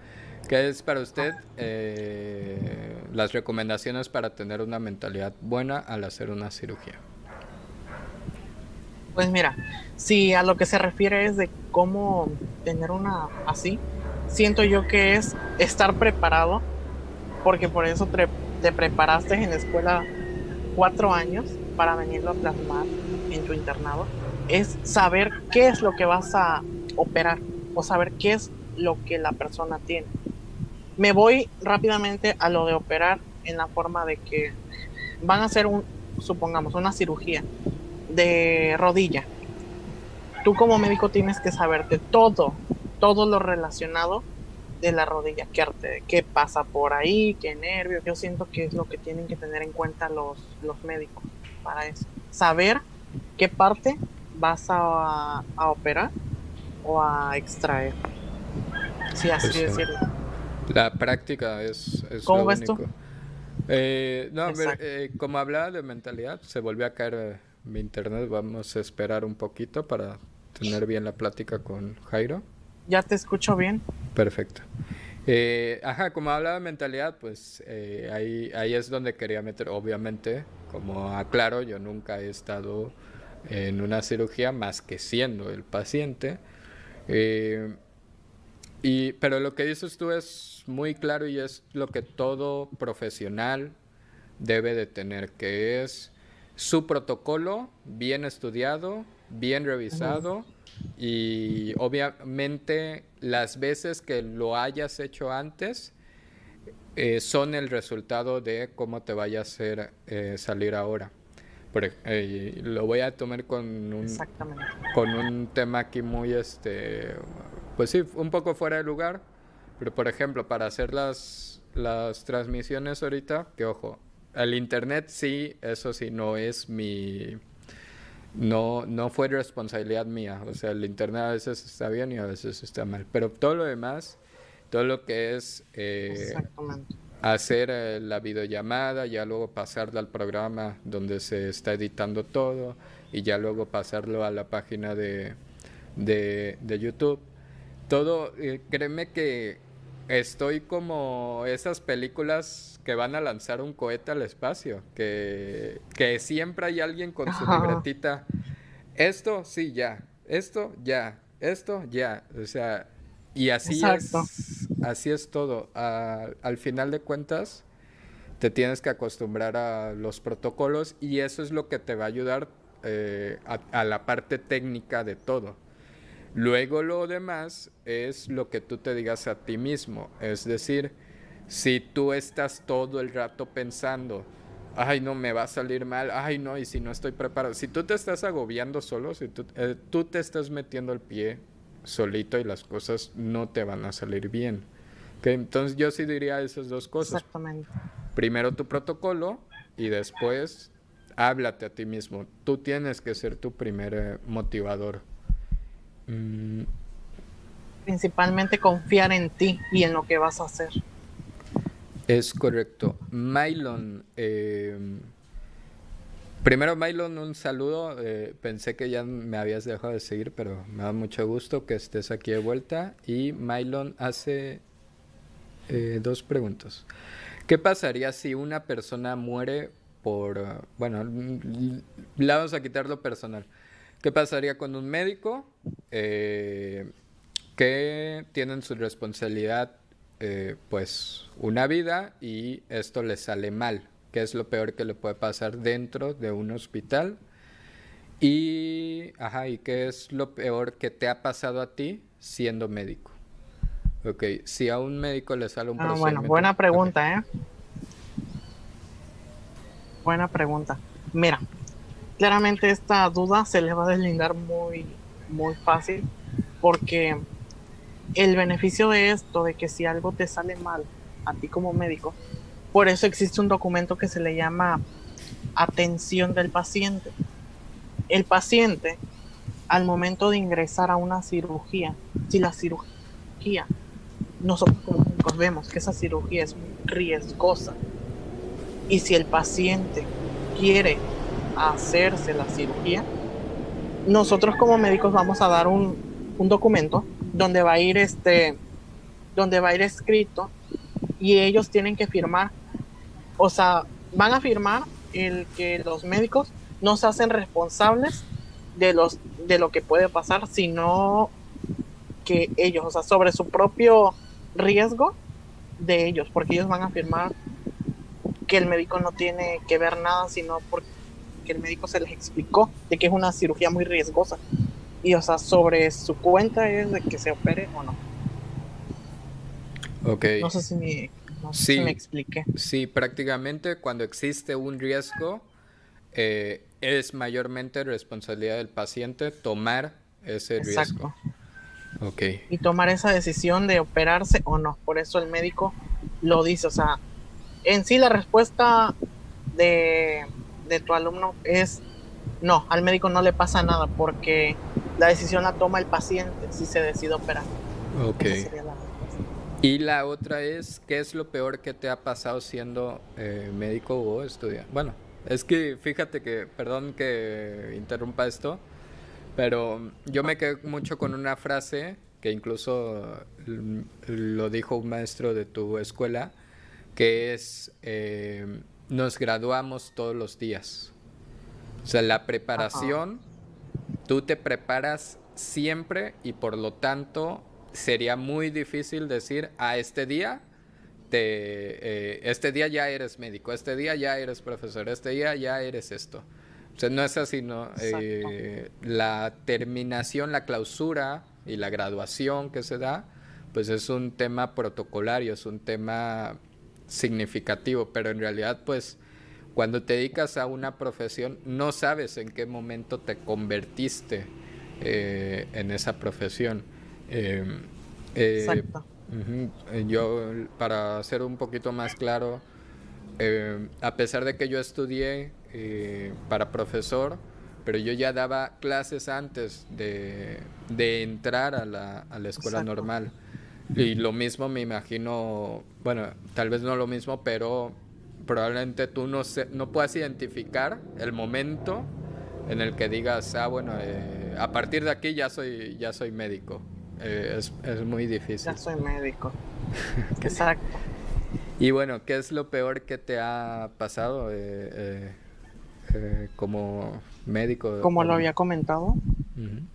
¿Qué es para usted eh, las recomendaciones para tener una mentalidad buena al hacer una cirugía? Pues mira, si a lo que se refiere es de cómo tener una así, siento yo que es estar preparado, porque por eso te, te preparaste en la escuela cuatro años para venirlo a plasmar en tu internado, es saber qué es lo que vas a operar o saber qué es lo que la persona tiene. Me voy rápidamente a lo de operar en la forma de que van a hacer un, supongamos, una cirugía de rodilla. Tú como médico tienes que saberte todo, todo lo relacionado de la rodilla, qué, qué pasa por ahí, qué nervios. Yo siento que es lo que tienen que tener en cuenta los, los médicos para eso. Saber qué parte vas a, a operar o a extraer. Sí, así decirlo. La práctica es, es ¿Cómo ves Tú? Eh, no, eh, como hablaba de mentalidad, se volvió a caer eh, mi internet. Vamos a esperar un poquito para tener bien la plática con Jairo. Ya te escucho bien. Perfecto. ajá, como hablaba de mentalidad, pues ahí, ahí es donde quería meter, obviamente, como aclaro, yo nunca he estado en una cirugía más que siendo el paciente. y, pero lo que dices tú es muy claro y es lo que todo profesional debe de tener, que es su protocolo bien estudiado, bien revisado y obviamente las veces que lo hayas hecho antes eh, son el resultado de cómo te vaya a hacer eh, salir ahora. Eh, lo voy a tomar con un, con un tema aquí muy, este, pues sí, un poco fuera de lugar, pero por ejemplo, para hacer las, las transmisiones ahorita, que ojo, el internet sí, eso sí, no es mi... No, no fue responsabilidad mía. O sea, el internet a veces está bien y a veces está mal. Pero todo lo demás, todo lo que es eh, hacer eh, la videollamada, ya luego pasarla al programa donde se está editando todo y ya luego pasarlo a la página de, de, de YouTube. Todo, eh, créeme que estoy como esas películas que van a lanzar un cohete al espacio, que, que siempre hay alguien con su libretita. Esto, sí, ya. Esto, ya. Esto, ya. O sea, y así es. Así es todo. al final de cuentas, te tienes que acostumbrar a los protocolos y eso es lo que te va a ayudar eh, a la parte técnica de todo. Luego lo demás es lo que tú te digas a ti mismo. Es decir, si tú estás todo el rato pensando, ay no, me va a salir mal, ay no, y si no estoy preparado, si tú te estás agobiando solo, si tú, eh, tú te estás metiendo el pie solito y las cosas no te van a salir bien. Entonces yo sí diría esas dos cosas. Exactamente. Primero tu protocolo y después háblate a ti mismo. Tú tienes que ser tu primer eh, motivador. Principalmente confiar en ti y en lo que vas a hacer. Es correcto. Mylon, eh, primero Mylon, un saludo. Eh, pensé que ya me habías dejado de seguir, pero me da mucho gusto que estés aquí de vuelta. Y Mylon hace eh, dos preguntas. ¿Qué pasaría si una persona muere por... Bueno, vamos a quitar lo personal. ¿Qué pasaría con un médico que tienen su responsabilidad eh, pues una vida y esto le sale mal, que es lo peor que le puede pasar dentro de un hospital. Y, ajá, ¿y qué es lo peor que te ha pasado a ti siendo médico? Ok, si a un médico le sale un ah, Bueno, buena pregunta, ¿eh? Buena pregunta. Mira, claramente esta duda se le va a deslindar muy, muy fácil porque el beneficio de esto, de que si algo te sale mal a ti como médico, por eso existe un documento que se le llama atención del paciente. El paciente, al momento de ingresar a una cirugía, si la cirugía, nosotros como médicos vemos que esa cirugía es riesgosa, y si el paciente quiere hacerse la cirugía, nosotros como médicos vamos a dar un, un documento donde va a ir este, donde va a ir escrito y ellos tienen que firmar, o sea, van a firmar el que los médicos no se hacen responsables de los de lo que puede pasar, sino que ellos, o sea, sobre su propio riesgo de ellos, porque ellos van a firmar que el médico no tiene que ver nada, sino porque el médico se les explicó de que es una cirugía muy riesgosa y o sea, sobre su cuenta es de que se opere o no. Ok. No sé si me, no sé si me expliqué. Sí, prácticamente cuando existe un riesgo, eh, es mayormente responsabilidad del paciente tomar ese Exacto. riesgo. Ok. Y tomar esa decisión de operarse o no. Por eso el médico lo dice. O sea, en sí la respuesta de, de tu alumno es no, al médico no le pasa nada porque la decisión la toma el paciente si se decide operar. Ok. y la otra es, ¿qué es lo peor que te ha pasado siendo eh, médico o estudiante? Bueno, es que fíjate que, perdón que interrumpa esto, pero yo me quedé mucho con una frase que incluso lo dijo un maestro de tu escuela, que es, eh, nos graduamos todos los días. O sea, la preparación tú te preparas siempre y por lo tanto sería muy difícil decir a este día te, eh, este día ya eres médico, este día ya eres profesor, este día ya eres esto. O sea, no es así, ¿no? Eh, la terminación, la clausura y la graduación que se da, pues es un tema protocolario, es un tema significativo, pero en realidad, pues cuando te dedicas a una profesión, no sabes en qué momento te convertiste eh, en esa profesión. Em, eh, Exacto. yo, para ser un poquito más claro, em, a pesar de que yo estudié eh, para profesor, pero yo ya daba clases antes de, entrar a la, a la escuela normal. Y lo mismo me imagino, bueno, tal vez no lo mismo, pero probablemente tú no, no puedas identificar el momento en el que digas, ah, bueno, eh, a partir de aquí ya soy, ya soy médico. Eh, es, muy difícil. Ya soy médico. Exacto. Y bueno, ¿qué es lo peor que te ha pasado eh, como médico? Como lo había comentado,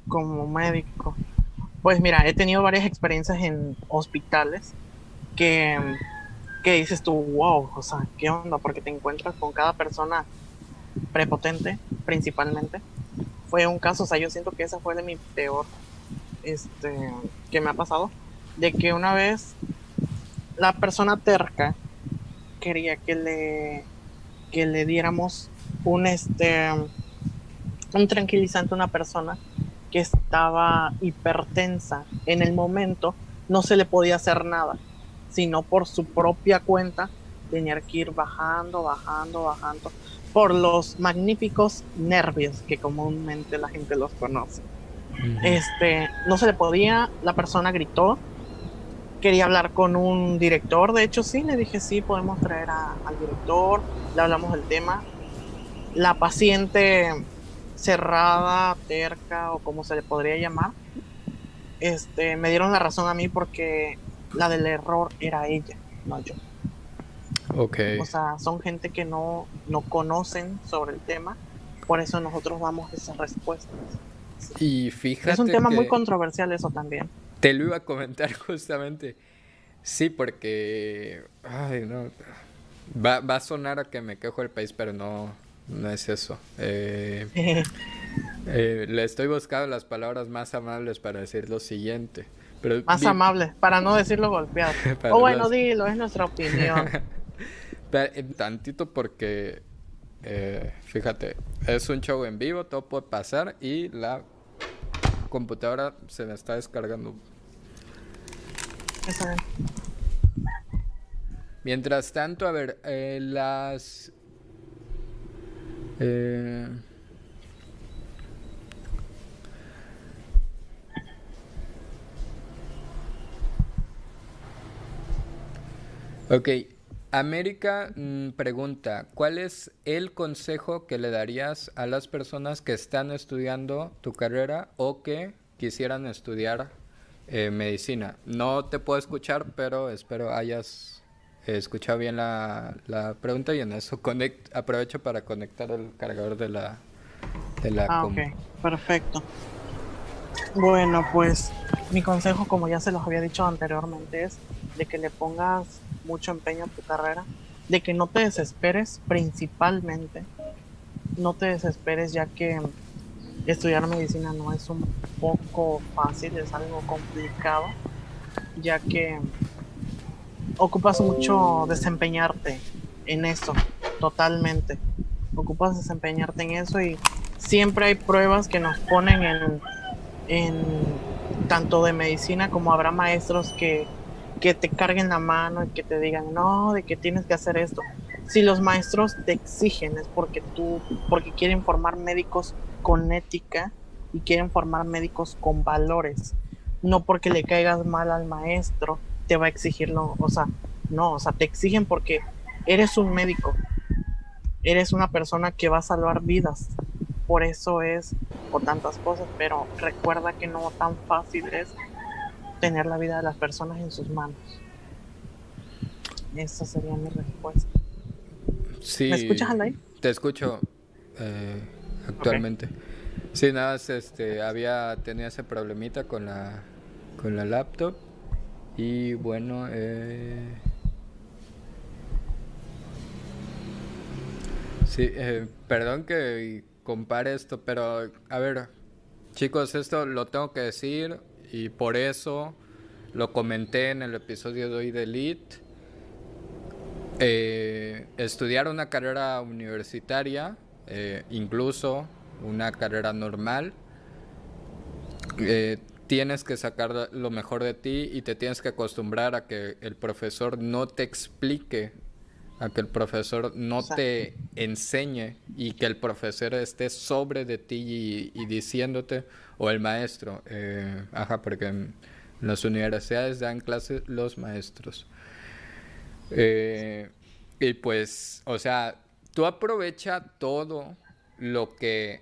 como médico. Pues mira, he tenido varias experiencias en hospitales que que dices tú, wow, o sea, ¿qué onda? Porque te encuentras con cada persona prepotente, principalmente. Fue un caso, o sea, yo siento que esa fue de mi peor, este, que me ha pasado, de que una vez la persona terca quería que le, que le diéramos un, este, un tranquilizante a una persona que estaba hipertensa. En el momento no se le podía hacer nada sino por su propia cuenta, tenía que ir bajando, bajando, bajando, por los magníficos nervios que comúnmente la gente los conoce. Este, no se le podía, la persona gritó quería hablar con un director, de hecho sí, le dije sí, podemos traer al director, le hablamos del tema. La paciente cerrada, terca o como se le podría llamar, este, me dieron la razón a mí porque la del error era ella, no yo. Ok. O sea, son gente que no, no conocen sobre el tema, por eso nosotros damos esas respuestas. Y fíjate. Es un tema muy controversial eso también. Te lo iba a comentar justamente. Sí, porque. Ay, no. Va, va a sonar a que me quejo el país, pero no, no es eso. Eh, eh, le estoy buscando las palabras más amables para decir lo siguiente. Pero más amables, para no decirlo golpeado. o bueno, dilo, es nuestra opinión. Eh, tantito porque, fíjate, es un show en vivo, todo puede pasar y la computadora se me está descargando. Mientras tanto, a ver, las eh... Ok, América mm, pregunta, ¿cuál es el consejo que le darías a las personas que están estudiando tu carrera o que quisieran estudiar eh, medicina? No te puedo escuchar, pero espero hayas escucha bien la, la, pregunta y en eso conect, aprovecho para conectar el cargador de la, de la ah, ok, perfecto. Bueno, pues mi consejo, como ya se los había dicho anteriormente, es de que le pongas mucho empeño a tu carrera, de que no te desesperes principalmente, no te desesperes ya que estudiar medicina no es un poco fácil, es algo complicado, ya que ocupas mucho desempeñarte en eso, totalmente. Ocupas desempeñarte en eso y siempre hay pruebas que nos ponen en, tanto de medicina como habrá maestros que, que te carguen la mano y que te digan, no, de que tienes que hacer esto. Si los maestros te exigen es porque tú, porque quieren formar médicos con ética y quieren formar médicos con valores, no porque le caigas mal al maestro te va a exigirlo, o sea, no, o sea, te exigen porque eres un médico, eres una persona que va a salvar vidas, por eso es por tantas cosas, pero recuerda que no tan fácil es tener la vida de las personas en sus manos. Esa sería mi respuesta. Sí, ¿Me escuchas, Alay? Te escucho eh, actualmente. Sí, nada, este, había, tenía ese problemita con la, con la laptop y bueno, eh... sí, eh, perdón que compare esto, pero a ver, chicos, esto lo tengo que decir y por eso lo comenté en el episodio de hoy de Elite. Eh, estudiar una carrera universitaria, eh, incluso una carrera normal, eh, tienes que sacar lo mejor de ti y te tienes que acostumbrar a que el profesor no te explique, a que el profesor no te enseñe y que el profesor esté sobre de ti y, diciéndote, o el maestro, eh, ajá, porque en las universidades dan clases los maestros. Eh, y pues, o sea, tú aprovecha todo lo que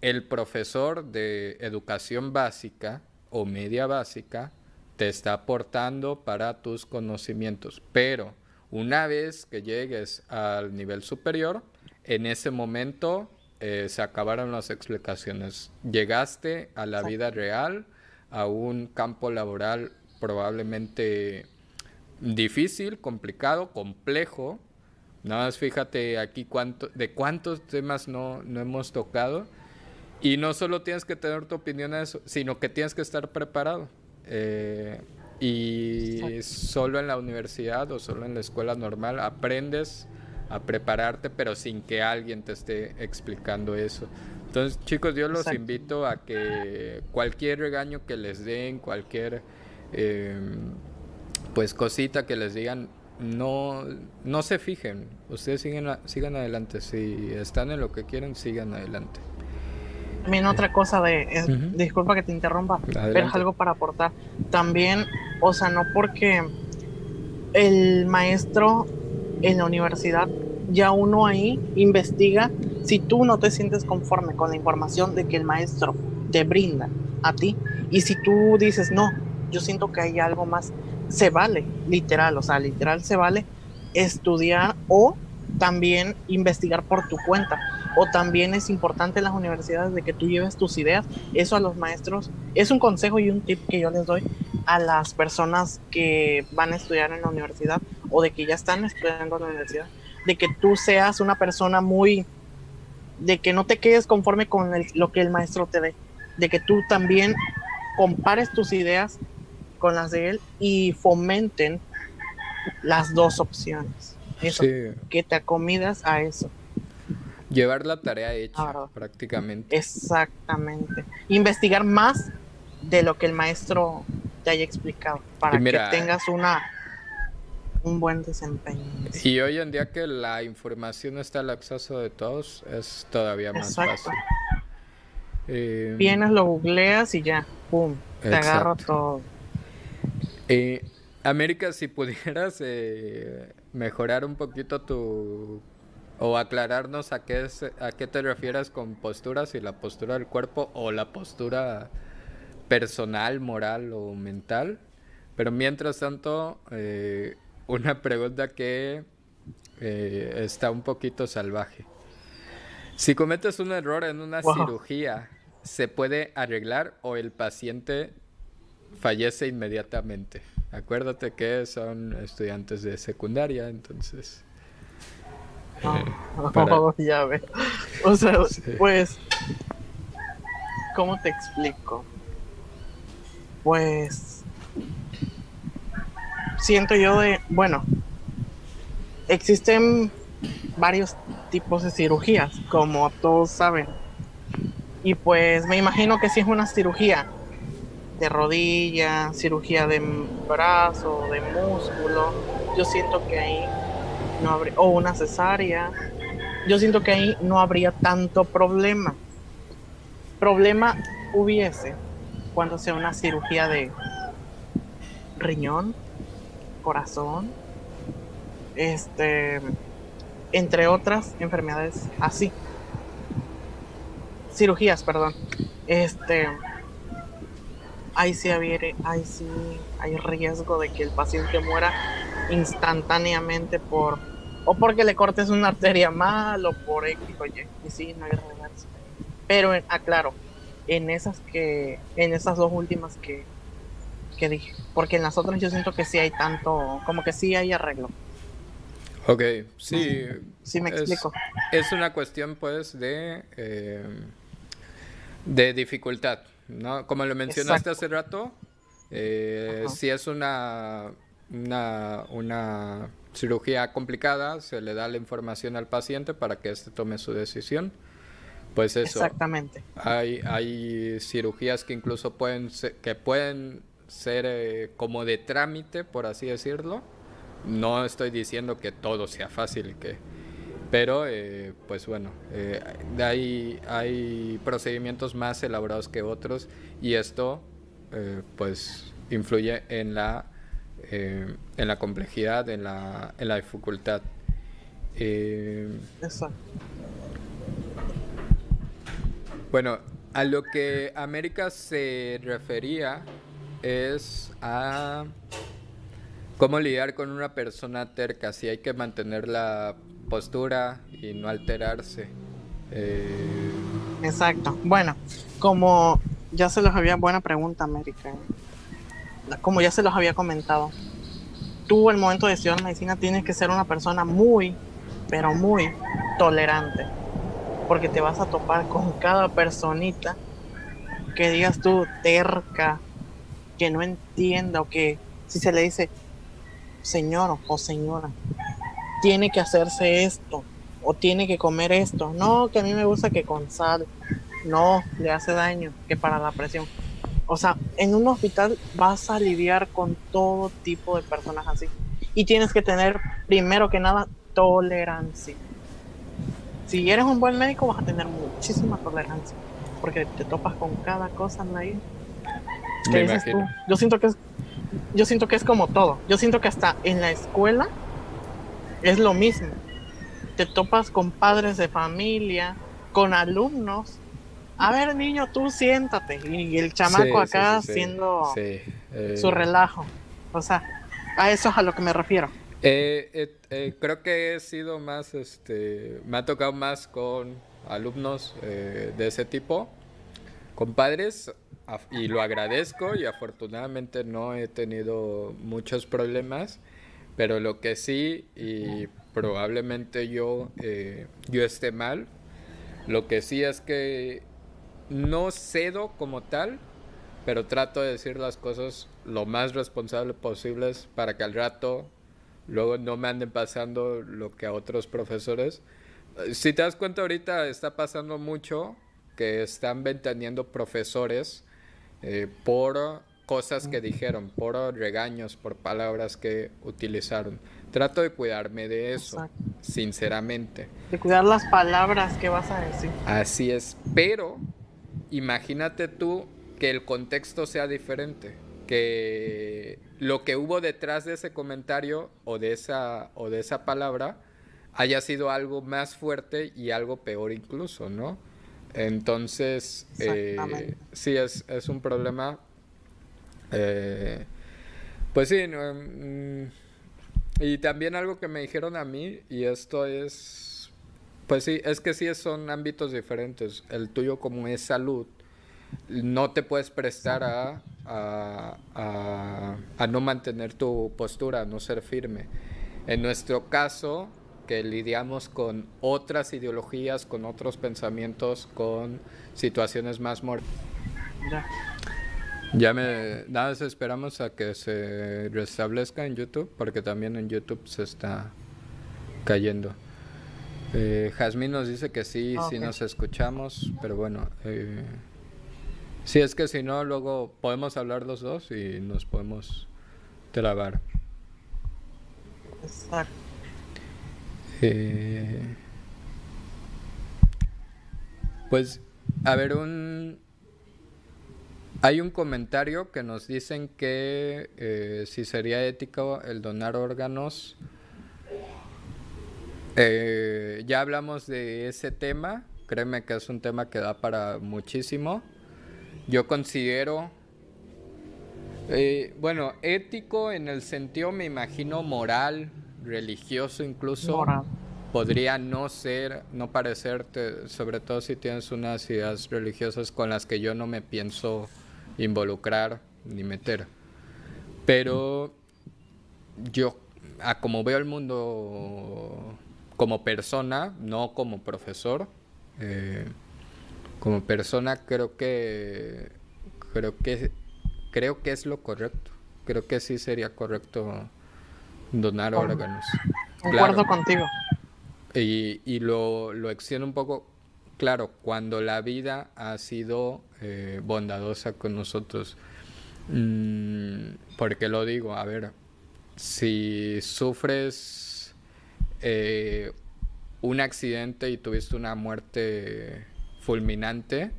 el profesor de educación básica o media básica te está aportando para tus conocimientos. Pero una vez que llegues al nivel superior, en ese momento eh, se acabaron las explicaciones. Llegaste a la vida real, a un campo laboral probablemente difícil, complicado, complejo. Nada más fíjate aquí cuánto, de cuántos temas no, no hemos tocado y no solo tienes que tener tu opinión a eso, sino que tienes que estar preparado. Eh, y solo en la universidad o solo en la escuela normal aprendes a prepararte, pero sin que alguien te esté explicando eso. Entonces, chicos, yo los invito a que cualquier regaño que les den, cualquier em, pues cosita que les digan, no, no se fijen. Ustedes siguen, sigan adelante. Si están en lo que quieren, sigan adelante. También otra cosa de, disculpa que te interrumpa, pero es algo para aportar. También O sea, no porque el maestro en la universidad, ya uno ahí investiga si tú no te sientes conforme con la información de que el maestro te brinda a ti y si tú dices, no, yo siento que hay algo más, se vale, literal, o sea, literal se vale estudiar o también investigar por tu cuenta. O también es importante en las universidades de que tú lleves tus ideas. Eso a los maestros es un consejo y un tip que yo les doy a las personas que van a estudiar en la universidad o de que ya están estudiando en la universidad. De que tú seas una persona muy... de que no te quedes conforme con lo que el maestro te dé. De que tú también compares tus ideas con las de él y fomenten las dos opciones. Eso, que te acomidas a eso. Llevar la tarea hecha prácticamente. Exactamente. Investigar más de lo que el maestro te haya explicado para que tengas una un buen desempeño. Y hoy en día que la información está al acceso de todos, es todavía más fácil. Eh, Vienes, lo googleas y ya, pum, te agarro todo. Eh, América, si pudieras eh, mejorar un poquito tu o aclararnos a qué a qué te refieres con posturas, si la postura del cuerpo o la postura personal, moral o mental. Pero mientras tanto, eh, una pregunta que está un poquito salvaje. Si cometes un error en una cirugía, ¿se puede arreglar o el paciente fallece inmediatamente. Acuérdate que son estudiantes de secundaria, entonces. Eh, oh, ya ve. O sea, pues. ¿Cómo te explico? Pues. Siento yo de. Bueno. Existen varios tipos de cirugías, como todos saben. Y pues me imagino que si es una cirugía de rodilla, cirugía de brazo, de músculo, yo siento que ahí no habría, o una cesárea, yo siento que ahí no habría tanto problema. Problema hubiese cuando sea una cirugía de riñón, corazón, este, entre otras enfermedades así. Cirugías, perdón. Este, ahí sí, ahí sí hay riesgo de que el paciente muera instantáneamente por o porque le cortes una arteria mal o por X o Y. Y sí, no hay reverso. Pero aclaro, en esas que, en esas dos últimas que, que dije, porque en las otras yo siento que sí hay tanto, como que sí hay arreglo. Ok, sí. Sí, me explico. Es una cuestión, pues, de, eh, de dificultad. ¿No? Como lo mencionaste hace rato, eh, si es una, una, cirugía complicada, se le da la información al paciente para que éste tome su decisión. Pues eso. Exactamente. Hay, hay cirugías que incluso pueden ser, que pueden ser eh, como de trámite, por así decirlo. No estoy diciendo que todo sea fácil, que pero, eh, pues bueno, eh, hay, hay procedimientos más elaborados que otros y esto, eh, pues, influye en la, en la complejidad, en la, en la dificultad. Exacto. Bueno, a lo que América se refería es a cómo lidiar con una persona terca, si hay que mantener la postura y no alterarse. Eh, Exacto. Bueno, como ya se los había, buena pregunta, América. Como ya se los había comentado, tú el momento de estudiar medicina tienes que ser una persona muy, pero muy tolerante. Porque te vas a topar con cada personita que digas tú terca, que no entienda o que si se le dice señor o señora, tiene que hacerse esto o tiene que comer esto. No, que a mí me gusta que con sal. No, le hace daño, que para la presión. O sea, en un hospital vas a lidiar con todo tipo de personas así. Y tienes que tener, primero que nada, tolerancia. Si eres un buen médico, vas a tener muchísima tolerancia. Porque te topas con cada cosa. ¿Qué dices tú? Yo siento que es yo siento que es como todo. Yo siento que hasta en la escuela es lo mismo. Te topas con padres de familia, con alumnos. A ver, niño, tú siéntate. Y el chamaco acá haciendo eh. su relajo. O sea, a eso es a lo que me refiero. Eh, eh, creo que he sido más, este, me ha tocado más con alumnos de ese tipo, con padres, y lo agradezco y afortunadamente no he tenido muchos problemas, pero lo que sí, y probablemente yo, yo esté mal, lo que sí es que no cedo como tal, pero trato de decir las cosas lo más responsable posible para que al rato luego no me anden pasando lo que a otros profesores. Si te das cuenta ahorita está pasando mucho que están ventaneando profesores eh, por cosas que dijeron, por regaños, por palabras que utilizaron. Trato de cuidarme de eso, sinceramente. De cuidar las palabras que vas a decir. Así es, pero imagínate tú que el contexto sea diferente, que lo que hubo detrás de ese comentario o de esa, o de esa palabra haya sido algo más fuerte y algo peor incluso, ¿no? Entonces, eh, sí, es, es, un problema. Eh, pues sí, mm, y también algo que me dijeron a mí, y esto es pues sí, es que sí son ámbitos diferentes. El tuyo como es salud, no te puedes prestar a, no mantener tu postura, a no ser firme. En nuestro caso, que lidiamos con otras ideologías, con otros pensamientos, con situaciones más morales. Ya. Me. Nada, esperamos a que se restablezca en YouTube, porque también en YouTube se está cayendo. Eh, Jazmín nos dice que sí, sí nos escuchamos, pero bueno, eh, sí es que si no, luego podemos hablar los dos y nos podemos trabar. Exacto. Eh, pues, a ver, un... Hay un comentario que nos dicen que eh, si sería ético el donar órganos eh, ya hablamos de ese tema, créeme que es un tema que da para muchísimo. Yo considero, eh, bueno, ético en el sentido, me imagino, moral, religioso incluso. Podría no ser, no parecerte, sobre todo si tienes unas ideas religiosas con las que yo no me pienso involucrar ni meter. Pero yo, a como veo el mundo como persona, no como profesor. Eh, como persona creo que creo que creo que es lo correcto. Creo que sí sería correcto donar órganos. Concuerdo contigo. Y, y lo, lo extiendo un poco. Claro, cuando la vida ha sido eh, bondadosa con nosotros. Mm, porque lo digo, a ver, si sufres eh, un accidente y tuviste una muerte fulminante,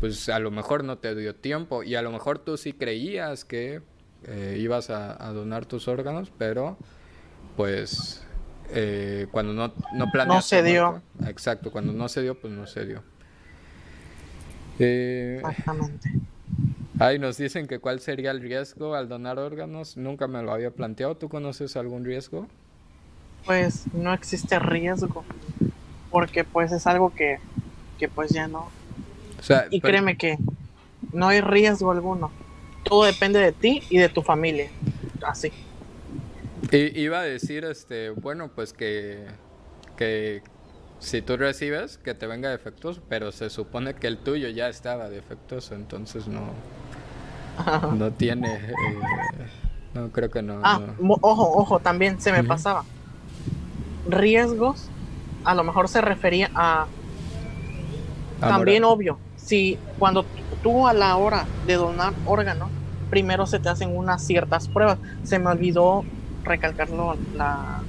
pues a lo mejor no te dio tiempo y a lo mejor tú sí creías que eh, ibas a, donar tus órganos, pero pues eh, cuando no, no planeaste... No se dio. exacto, cuando no se dio, pues no se dio. Exactamente. Ahí nos dicen que cuál sería el riesgo al donar órganos. Nunca me lo había planteado. ¿Tú conoces algún riesgo? pues no existe riesgo, porque pues es algo que, pues ya no. y créeme que no hay riesgo alguno. Todo depende de ti y de tu familia. Así. Y, iba a decir, este, bueno, pues que, que si tú recibes, que te venga defectuoso, pero se supone que el tuyo ya estaba defectuoso, entonces no, no tiene, eh, no creo que no. Ah, ojo, ojo, también se me pasaba riesgos, a lo mejor se refería a... también obvio, si cuando tú a la hora de donar órganos, primero se te hacen unas ciertas pruebas. Se me olvidó recalcarlo la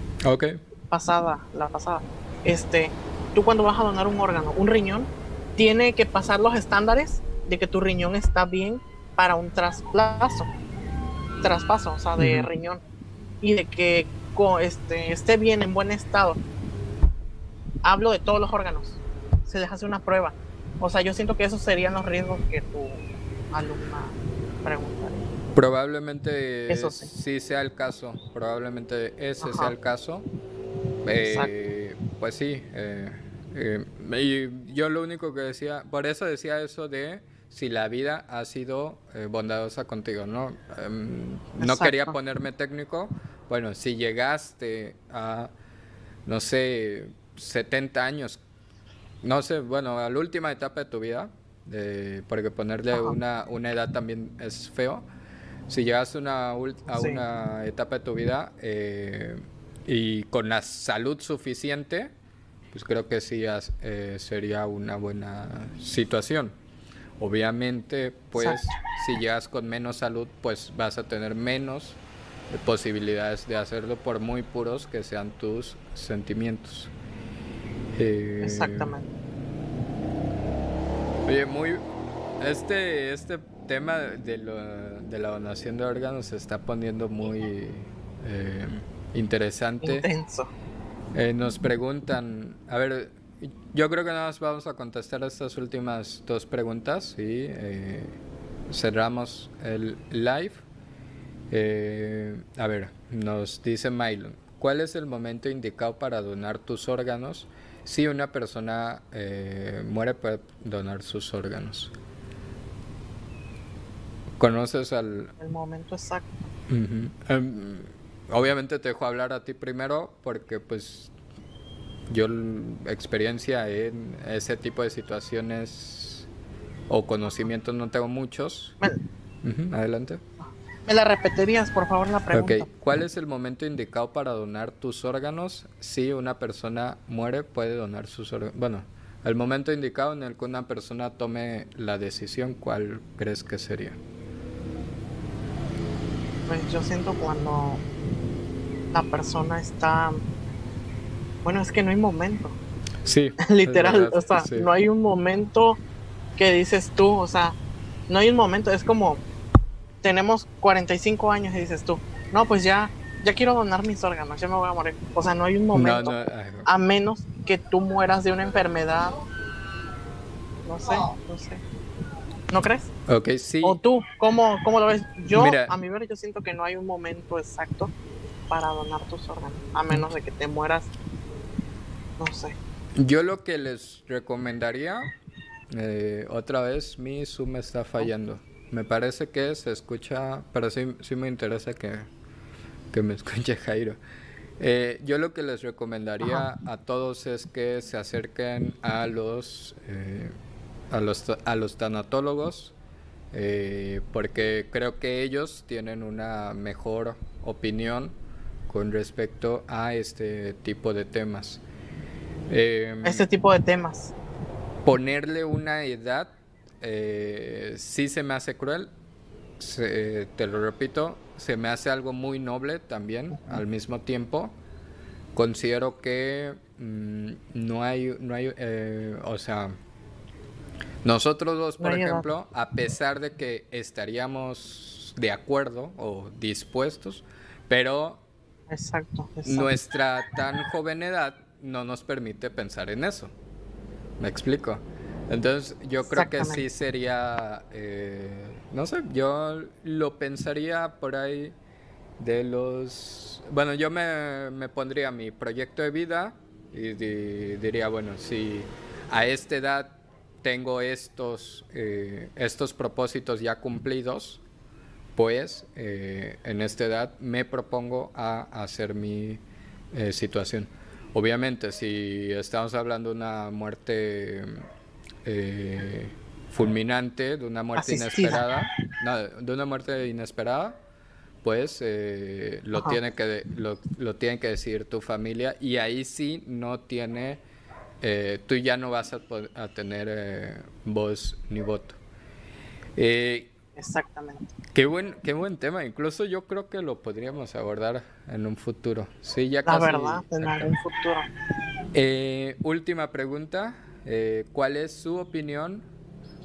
pasada, la pasada. Este, tú cuando vas a donar un órgano, un riñón, tiene que pasar los estándares de que tu riñón está bien para un trasplazo. traspaso, o sea, de riñón, y de que este, esté bien, en buen estado, hablo de todos los órganos, se les hace una prueba. O sea, yo siento que esos serían los riesgos que tu alumna preguntaría. Probablemente Eso sí. sea el caso, probablemente ese sea el caso. Eh, pues sí, eh, eh, y yo lo único que decía, por eso decía eso de si la vida ha sido bondadosa contigo, ¿no? Em, no quería ponerme técnico. Bueno, si llegaste a, no sé, 70 años, no sé, bueno, a la última etapa de tu vida, porque ponerle una, una edad también es feo si llegas a una, a una etapa de tu vida eh, y con la salud suficiente, pues creo que sí eh, sería una buena situación. Obviamente, pues si llegas con menos salud, pues vas a tener menos posibilidades de hacerlo por muy puros que sean tus sentimientos. Eh, Exactamente. Oye, muy... Este, este tema de, de, la donación de órganos se está poniendo muy eh, interesante. Intenso. Eh, nos preguntan, a ver, yo creo que nada más vamos a contestar estas últimas dos preguntas y eh, cerramos el live. a ver, nos dice Mylon, ¿cuál es el momento indicado para donar tus órganos? Si una persona muere, puede donar sus órganos. ¿Conoces al...? El momento exacto. Em, obviamente te dejo hablar a ti primero porque pues yo experiencia en ese tipo de situaciones o conocimientos no tengo muchos. Adelante. ¿Me la repetirías, por favor, la pregunta? ¿Cuál es el momento indicado para donar tus órganos? Si una persona muere, puede donar sus órganos. Bueno, el momento indicado en el que una persona tome la decisión, ¿cuál crees que sería? Pues yo siento cuando la persona está, bueno, es que no hay momento. Sí. Literal, o sea, no hay un momento que dices tú, o sea, no hay un momento, es como, tenemos 45 años y dices tú, no, pues ya, ya quiero donar mis órganos, ya me voy a morir. O sea, no hay un momento, a menos que tú mueras de una enfermedad, no sé, no sé. ¿No crees? Ok, sí. ¿O tú? ¿Cómo, cómo lo ves? Yo, a mi ver, yo siento que no hay un momento exacto para donar tus órganos, a menos de que te mueras, no sé. Yo lo que les recomendaría, eh, otra vez mi Zoom está fallando. Me parece que se escucha, pero sí, sí me interesa que, que me escuche Jairo. Eh, yo lo que les recomendaría a todos es que se acerquen a los... Eh, a los, a los tanatólogos, eh, porque creo que ellos tienen una mejor opinión con respecto a este tipo de temas. Em, este tipo de temas. Ponerle una edad eh, sí se me hace cruel, te lo repito, se me hace algo muy noble también al mismo tiempo. Considero que mm, no hay, no hay eh, o sea, nosotros dos, por ejemplo, a pesar de que estaríamos de acuerdo o dispuestos, pero nuestra tan joven edad no nos permite pensar en eso. ¿Me explico? Entonces yo creo que sí sería, eh, no sé, yo lo pensaría por ahí de los... Bueno, yo me, me pondría mi proyecto de vida y diría, bueno, si a esta edad tengo estos, eh, estos propósitos ya cumplidos, pues eh, en esta edad me propongo a hacer mi eh, situación. Obviamente, si estamos hablando de una muerte fulminante, de una muerte inesperada, de una muerte inesperada, pues lo, tiene que, lo, lo tiene que decir tu familia y ahí sí no tiene eh, tú ya no vas a, a tener eh, voz ni voto. Eh, Exactamente. Qué buen, qué buen tema. Incluso yo creo que lo podríamos abordar en un futuro. Sí, ya La verdad, en algún futuro. última pregunta. ¿Cuál es su opinión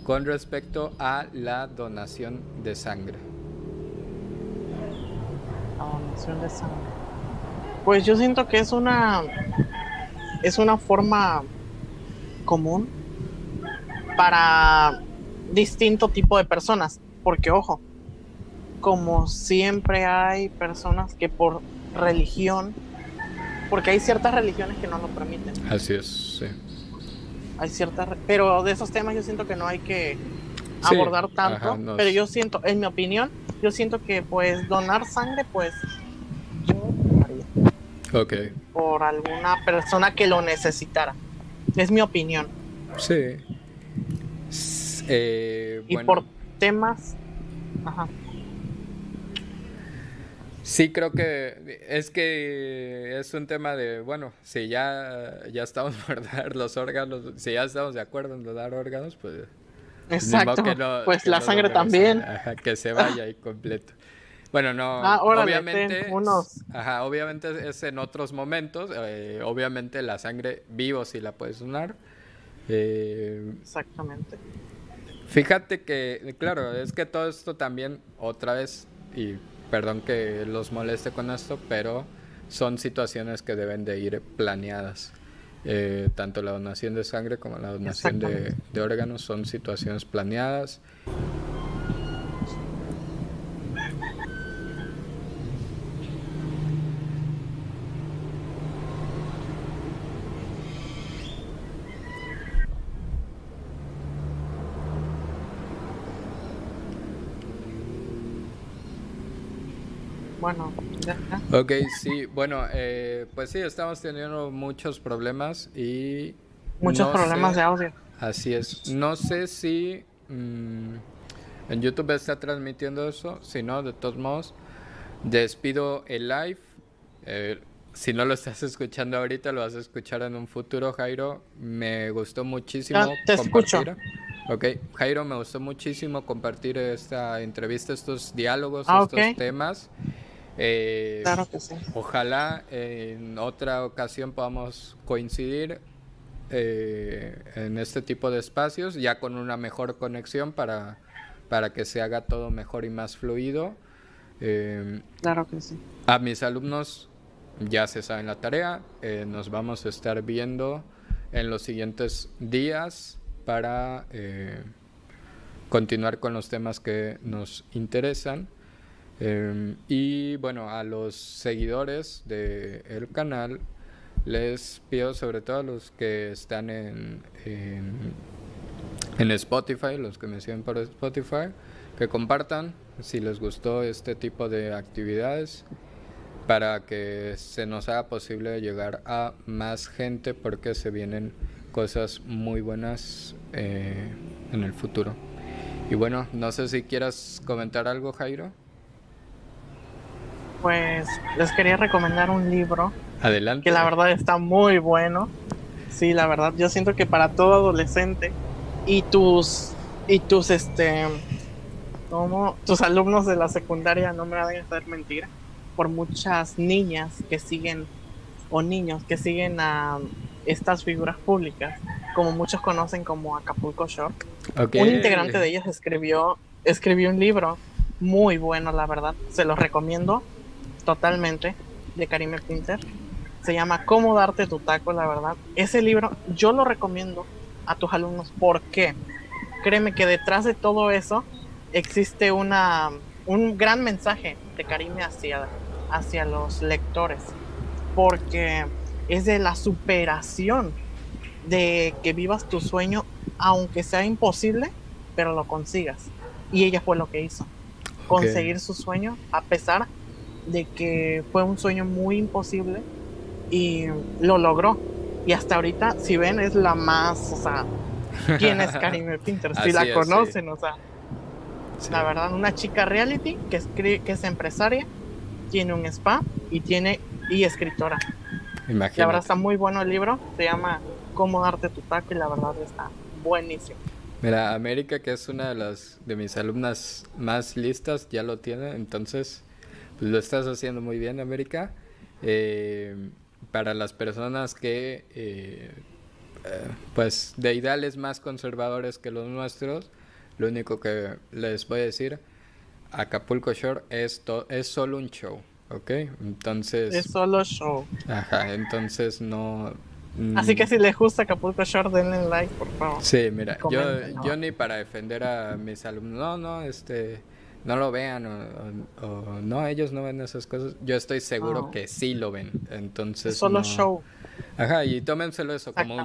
con respecto a la donación de sangre? Donación de sangre. Pues yo siento que es una es una forma común para distinto tipo de personas, porque ojo, como siempre hay personas que por religión, porque hay ciertas religiones que no lo permiten. Así es, sí. Hay ciertas, pero de esos temas yo siento que no hay que abordar tanto, pero yo siento, en mi opinión, yo siento que pues donar sangre, pues Por alguna persona que lo necesitara. Es mi opinión. Sí. Eh, y por temas. Ajá. Sí, creo que es que es un tema de, bueno, si ya, ya estamos por dar los órganos, si ya estamos de acuerdo en dar órganos, pues... Exacto, pues la sangre también. que se vaya ahí completo. Bueno, no, ah, obviamente, unos... ajá, obviamente es en otros momentos, eh, obviamente la sangre vivo si la puedes donar. Eh, Exactamente. Fíjate que, claro, es que todo esto también, otra vez, y perdón que los moleste con esto, pero son situaciones que deben de ir planeadas. Eh, tanto la donación de sangre como la donación de, de órganos son situaciones planeadas. Bueno, ya. Ok, sí, bueno, eh, pues sí, estamos teniendo muchos problemas y... Muchos problemas de audio. Así es. No sé si mm, en YouTube está transmitiendo eso, si no, de todos modos, despido el live. Eh, si no lo estás escuchando ahorita, lo vas a escuchar en un futuro, Jairo. Me gustó muchísimo te compartir. Escucho. Ok, Jairo, me gustó muchísimo compartir esta entrevista, estos diálogos, ah, estos temas. Eh, claro que sí. Ojalá en otra ocasión podamos coincidir eh, en este tipo de espacios, ya con una mejor conexión para, para que se haga todo mejor y más fluido. Eh, claro que sí. A mis alumnos ya se saben la tarea, nos vamos a estar viendo en los siguientes días para continuar con los temas que nos interesan. Em, y bueno, a los seguidores del canal les pido sobre todo a los que están en, en, Spotify, los que me siguen por Spotify, que compartan si les gustó este tipo de actividades para que se nos haga posible llegar a más gente porque se vienen cosas muy buenas eh, en el futuro. Y bueno, no sé si quieras comentar algo, Jairo pues les quería recomendar un libro. Adelante. Que la verdad está muy bueno. Sí, la verdad, yo siento que para todo adolescente y tus y tus este como tus alumnos de la secundaria no me van a hacer mentir por muchas niñas que siguen o niños que siguen a estas figuras públicas, como muchos conocen como Acapulco Shore. Un integrante de ellos escribió escribió un libro muy bueno, la verdad. Se los recomiendo totalmente de Karime Pinter. Se llama Cómo darte tu taco, la verdad. Ese libro yo lo recomiendo a tus alumnos porque créeme que detrás de todo eso existe una, un gran mensaje de Karime hacia, hacia los lectores. Porque es de la superación de que vivas tu sueño, aunque sea imposible, pero lo consigas. Y ella fue lo que hizo. Conseguir su sueño a pesar de que fue un sueño muy imposible y lo logró. Y hasta ahorita, si ven, es la más, o sea, ¿quién es Karime Pinter? Si la conocen, o sea, la verdad, una chica reality que, escribe, que es empresaria, tiene un spa y tiene y escritora. Imagínate. La verdad está muy bueno el libro, se llama Cómo darte tu taco y la verdad está buenísimo. Mira, América, que es una de las de mis alumnas más listas, ya lo tiene, entonces pues lo estás haciendo muy bien, América. Eh, para las personas que, eh, eh, pues, de ideales más conservadores que los nuestros, lo único que les voy a decir, Acapulco Shore es, es solo un show. ¿ok? Entonces... Es solo show. Ajá, entonces no... Así mm, que si les gusta Acapulco Shore, denle like, por favor. Sí, mira, yo, yo ni para defender a mis alumnos, no, no, este, no lo vean o, o- o no, ellos no ven esas cosas. Yo estoy seguro No. que sí lo ven, entonces Es solo no- show. Ajá, y tómenselo eso como un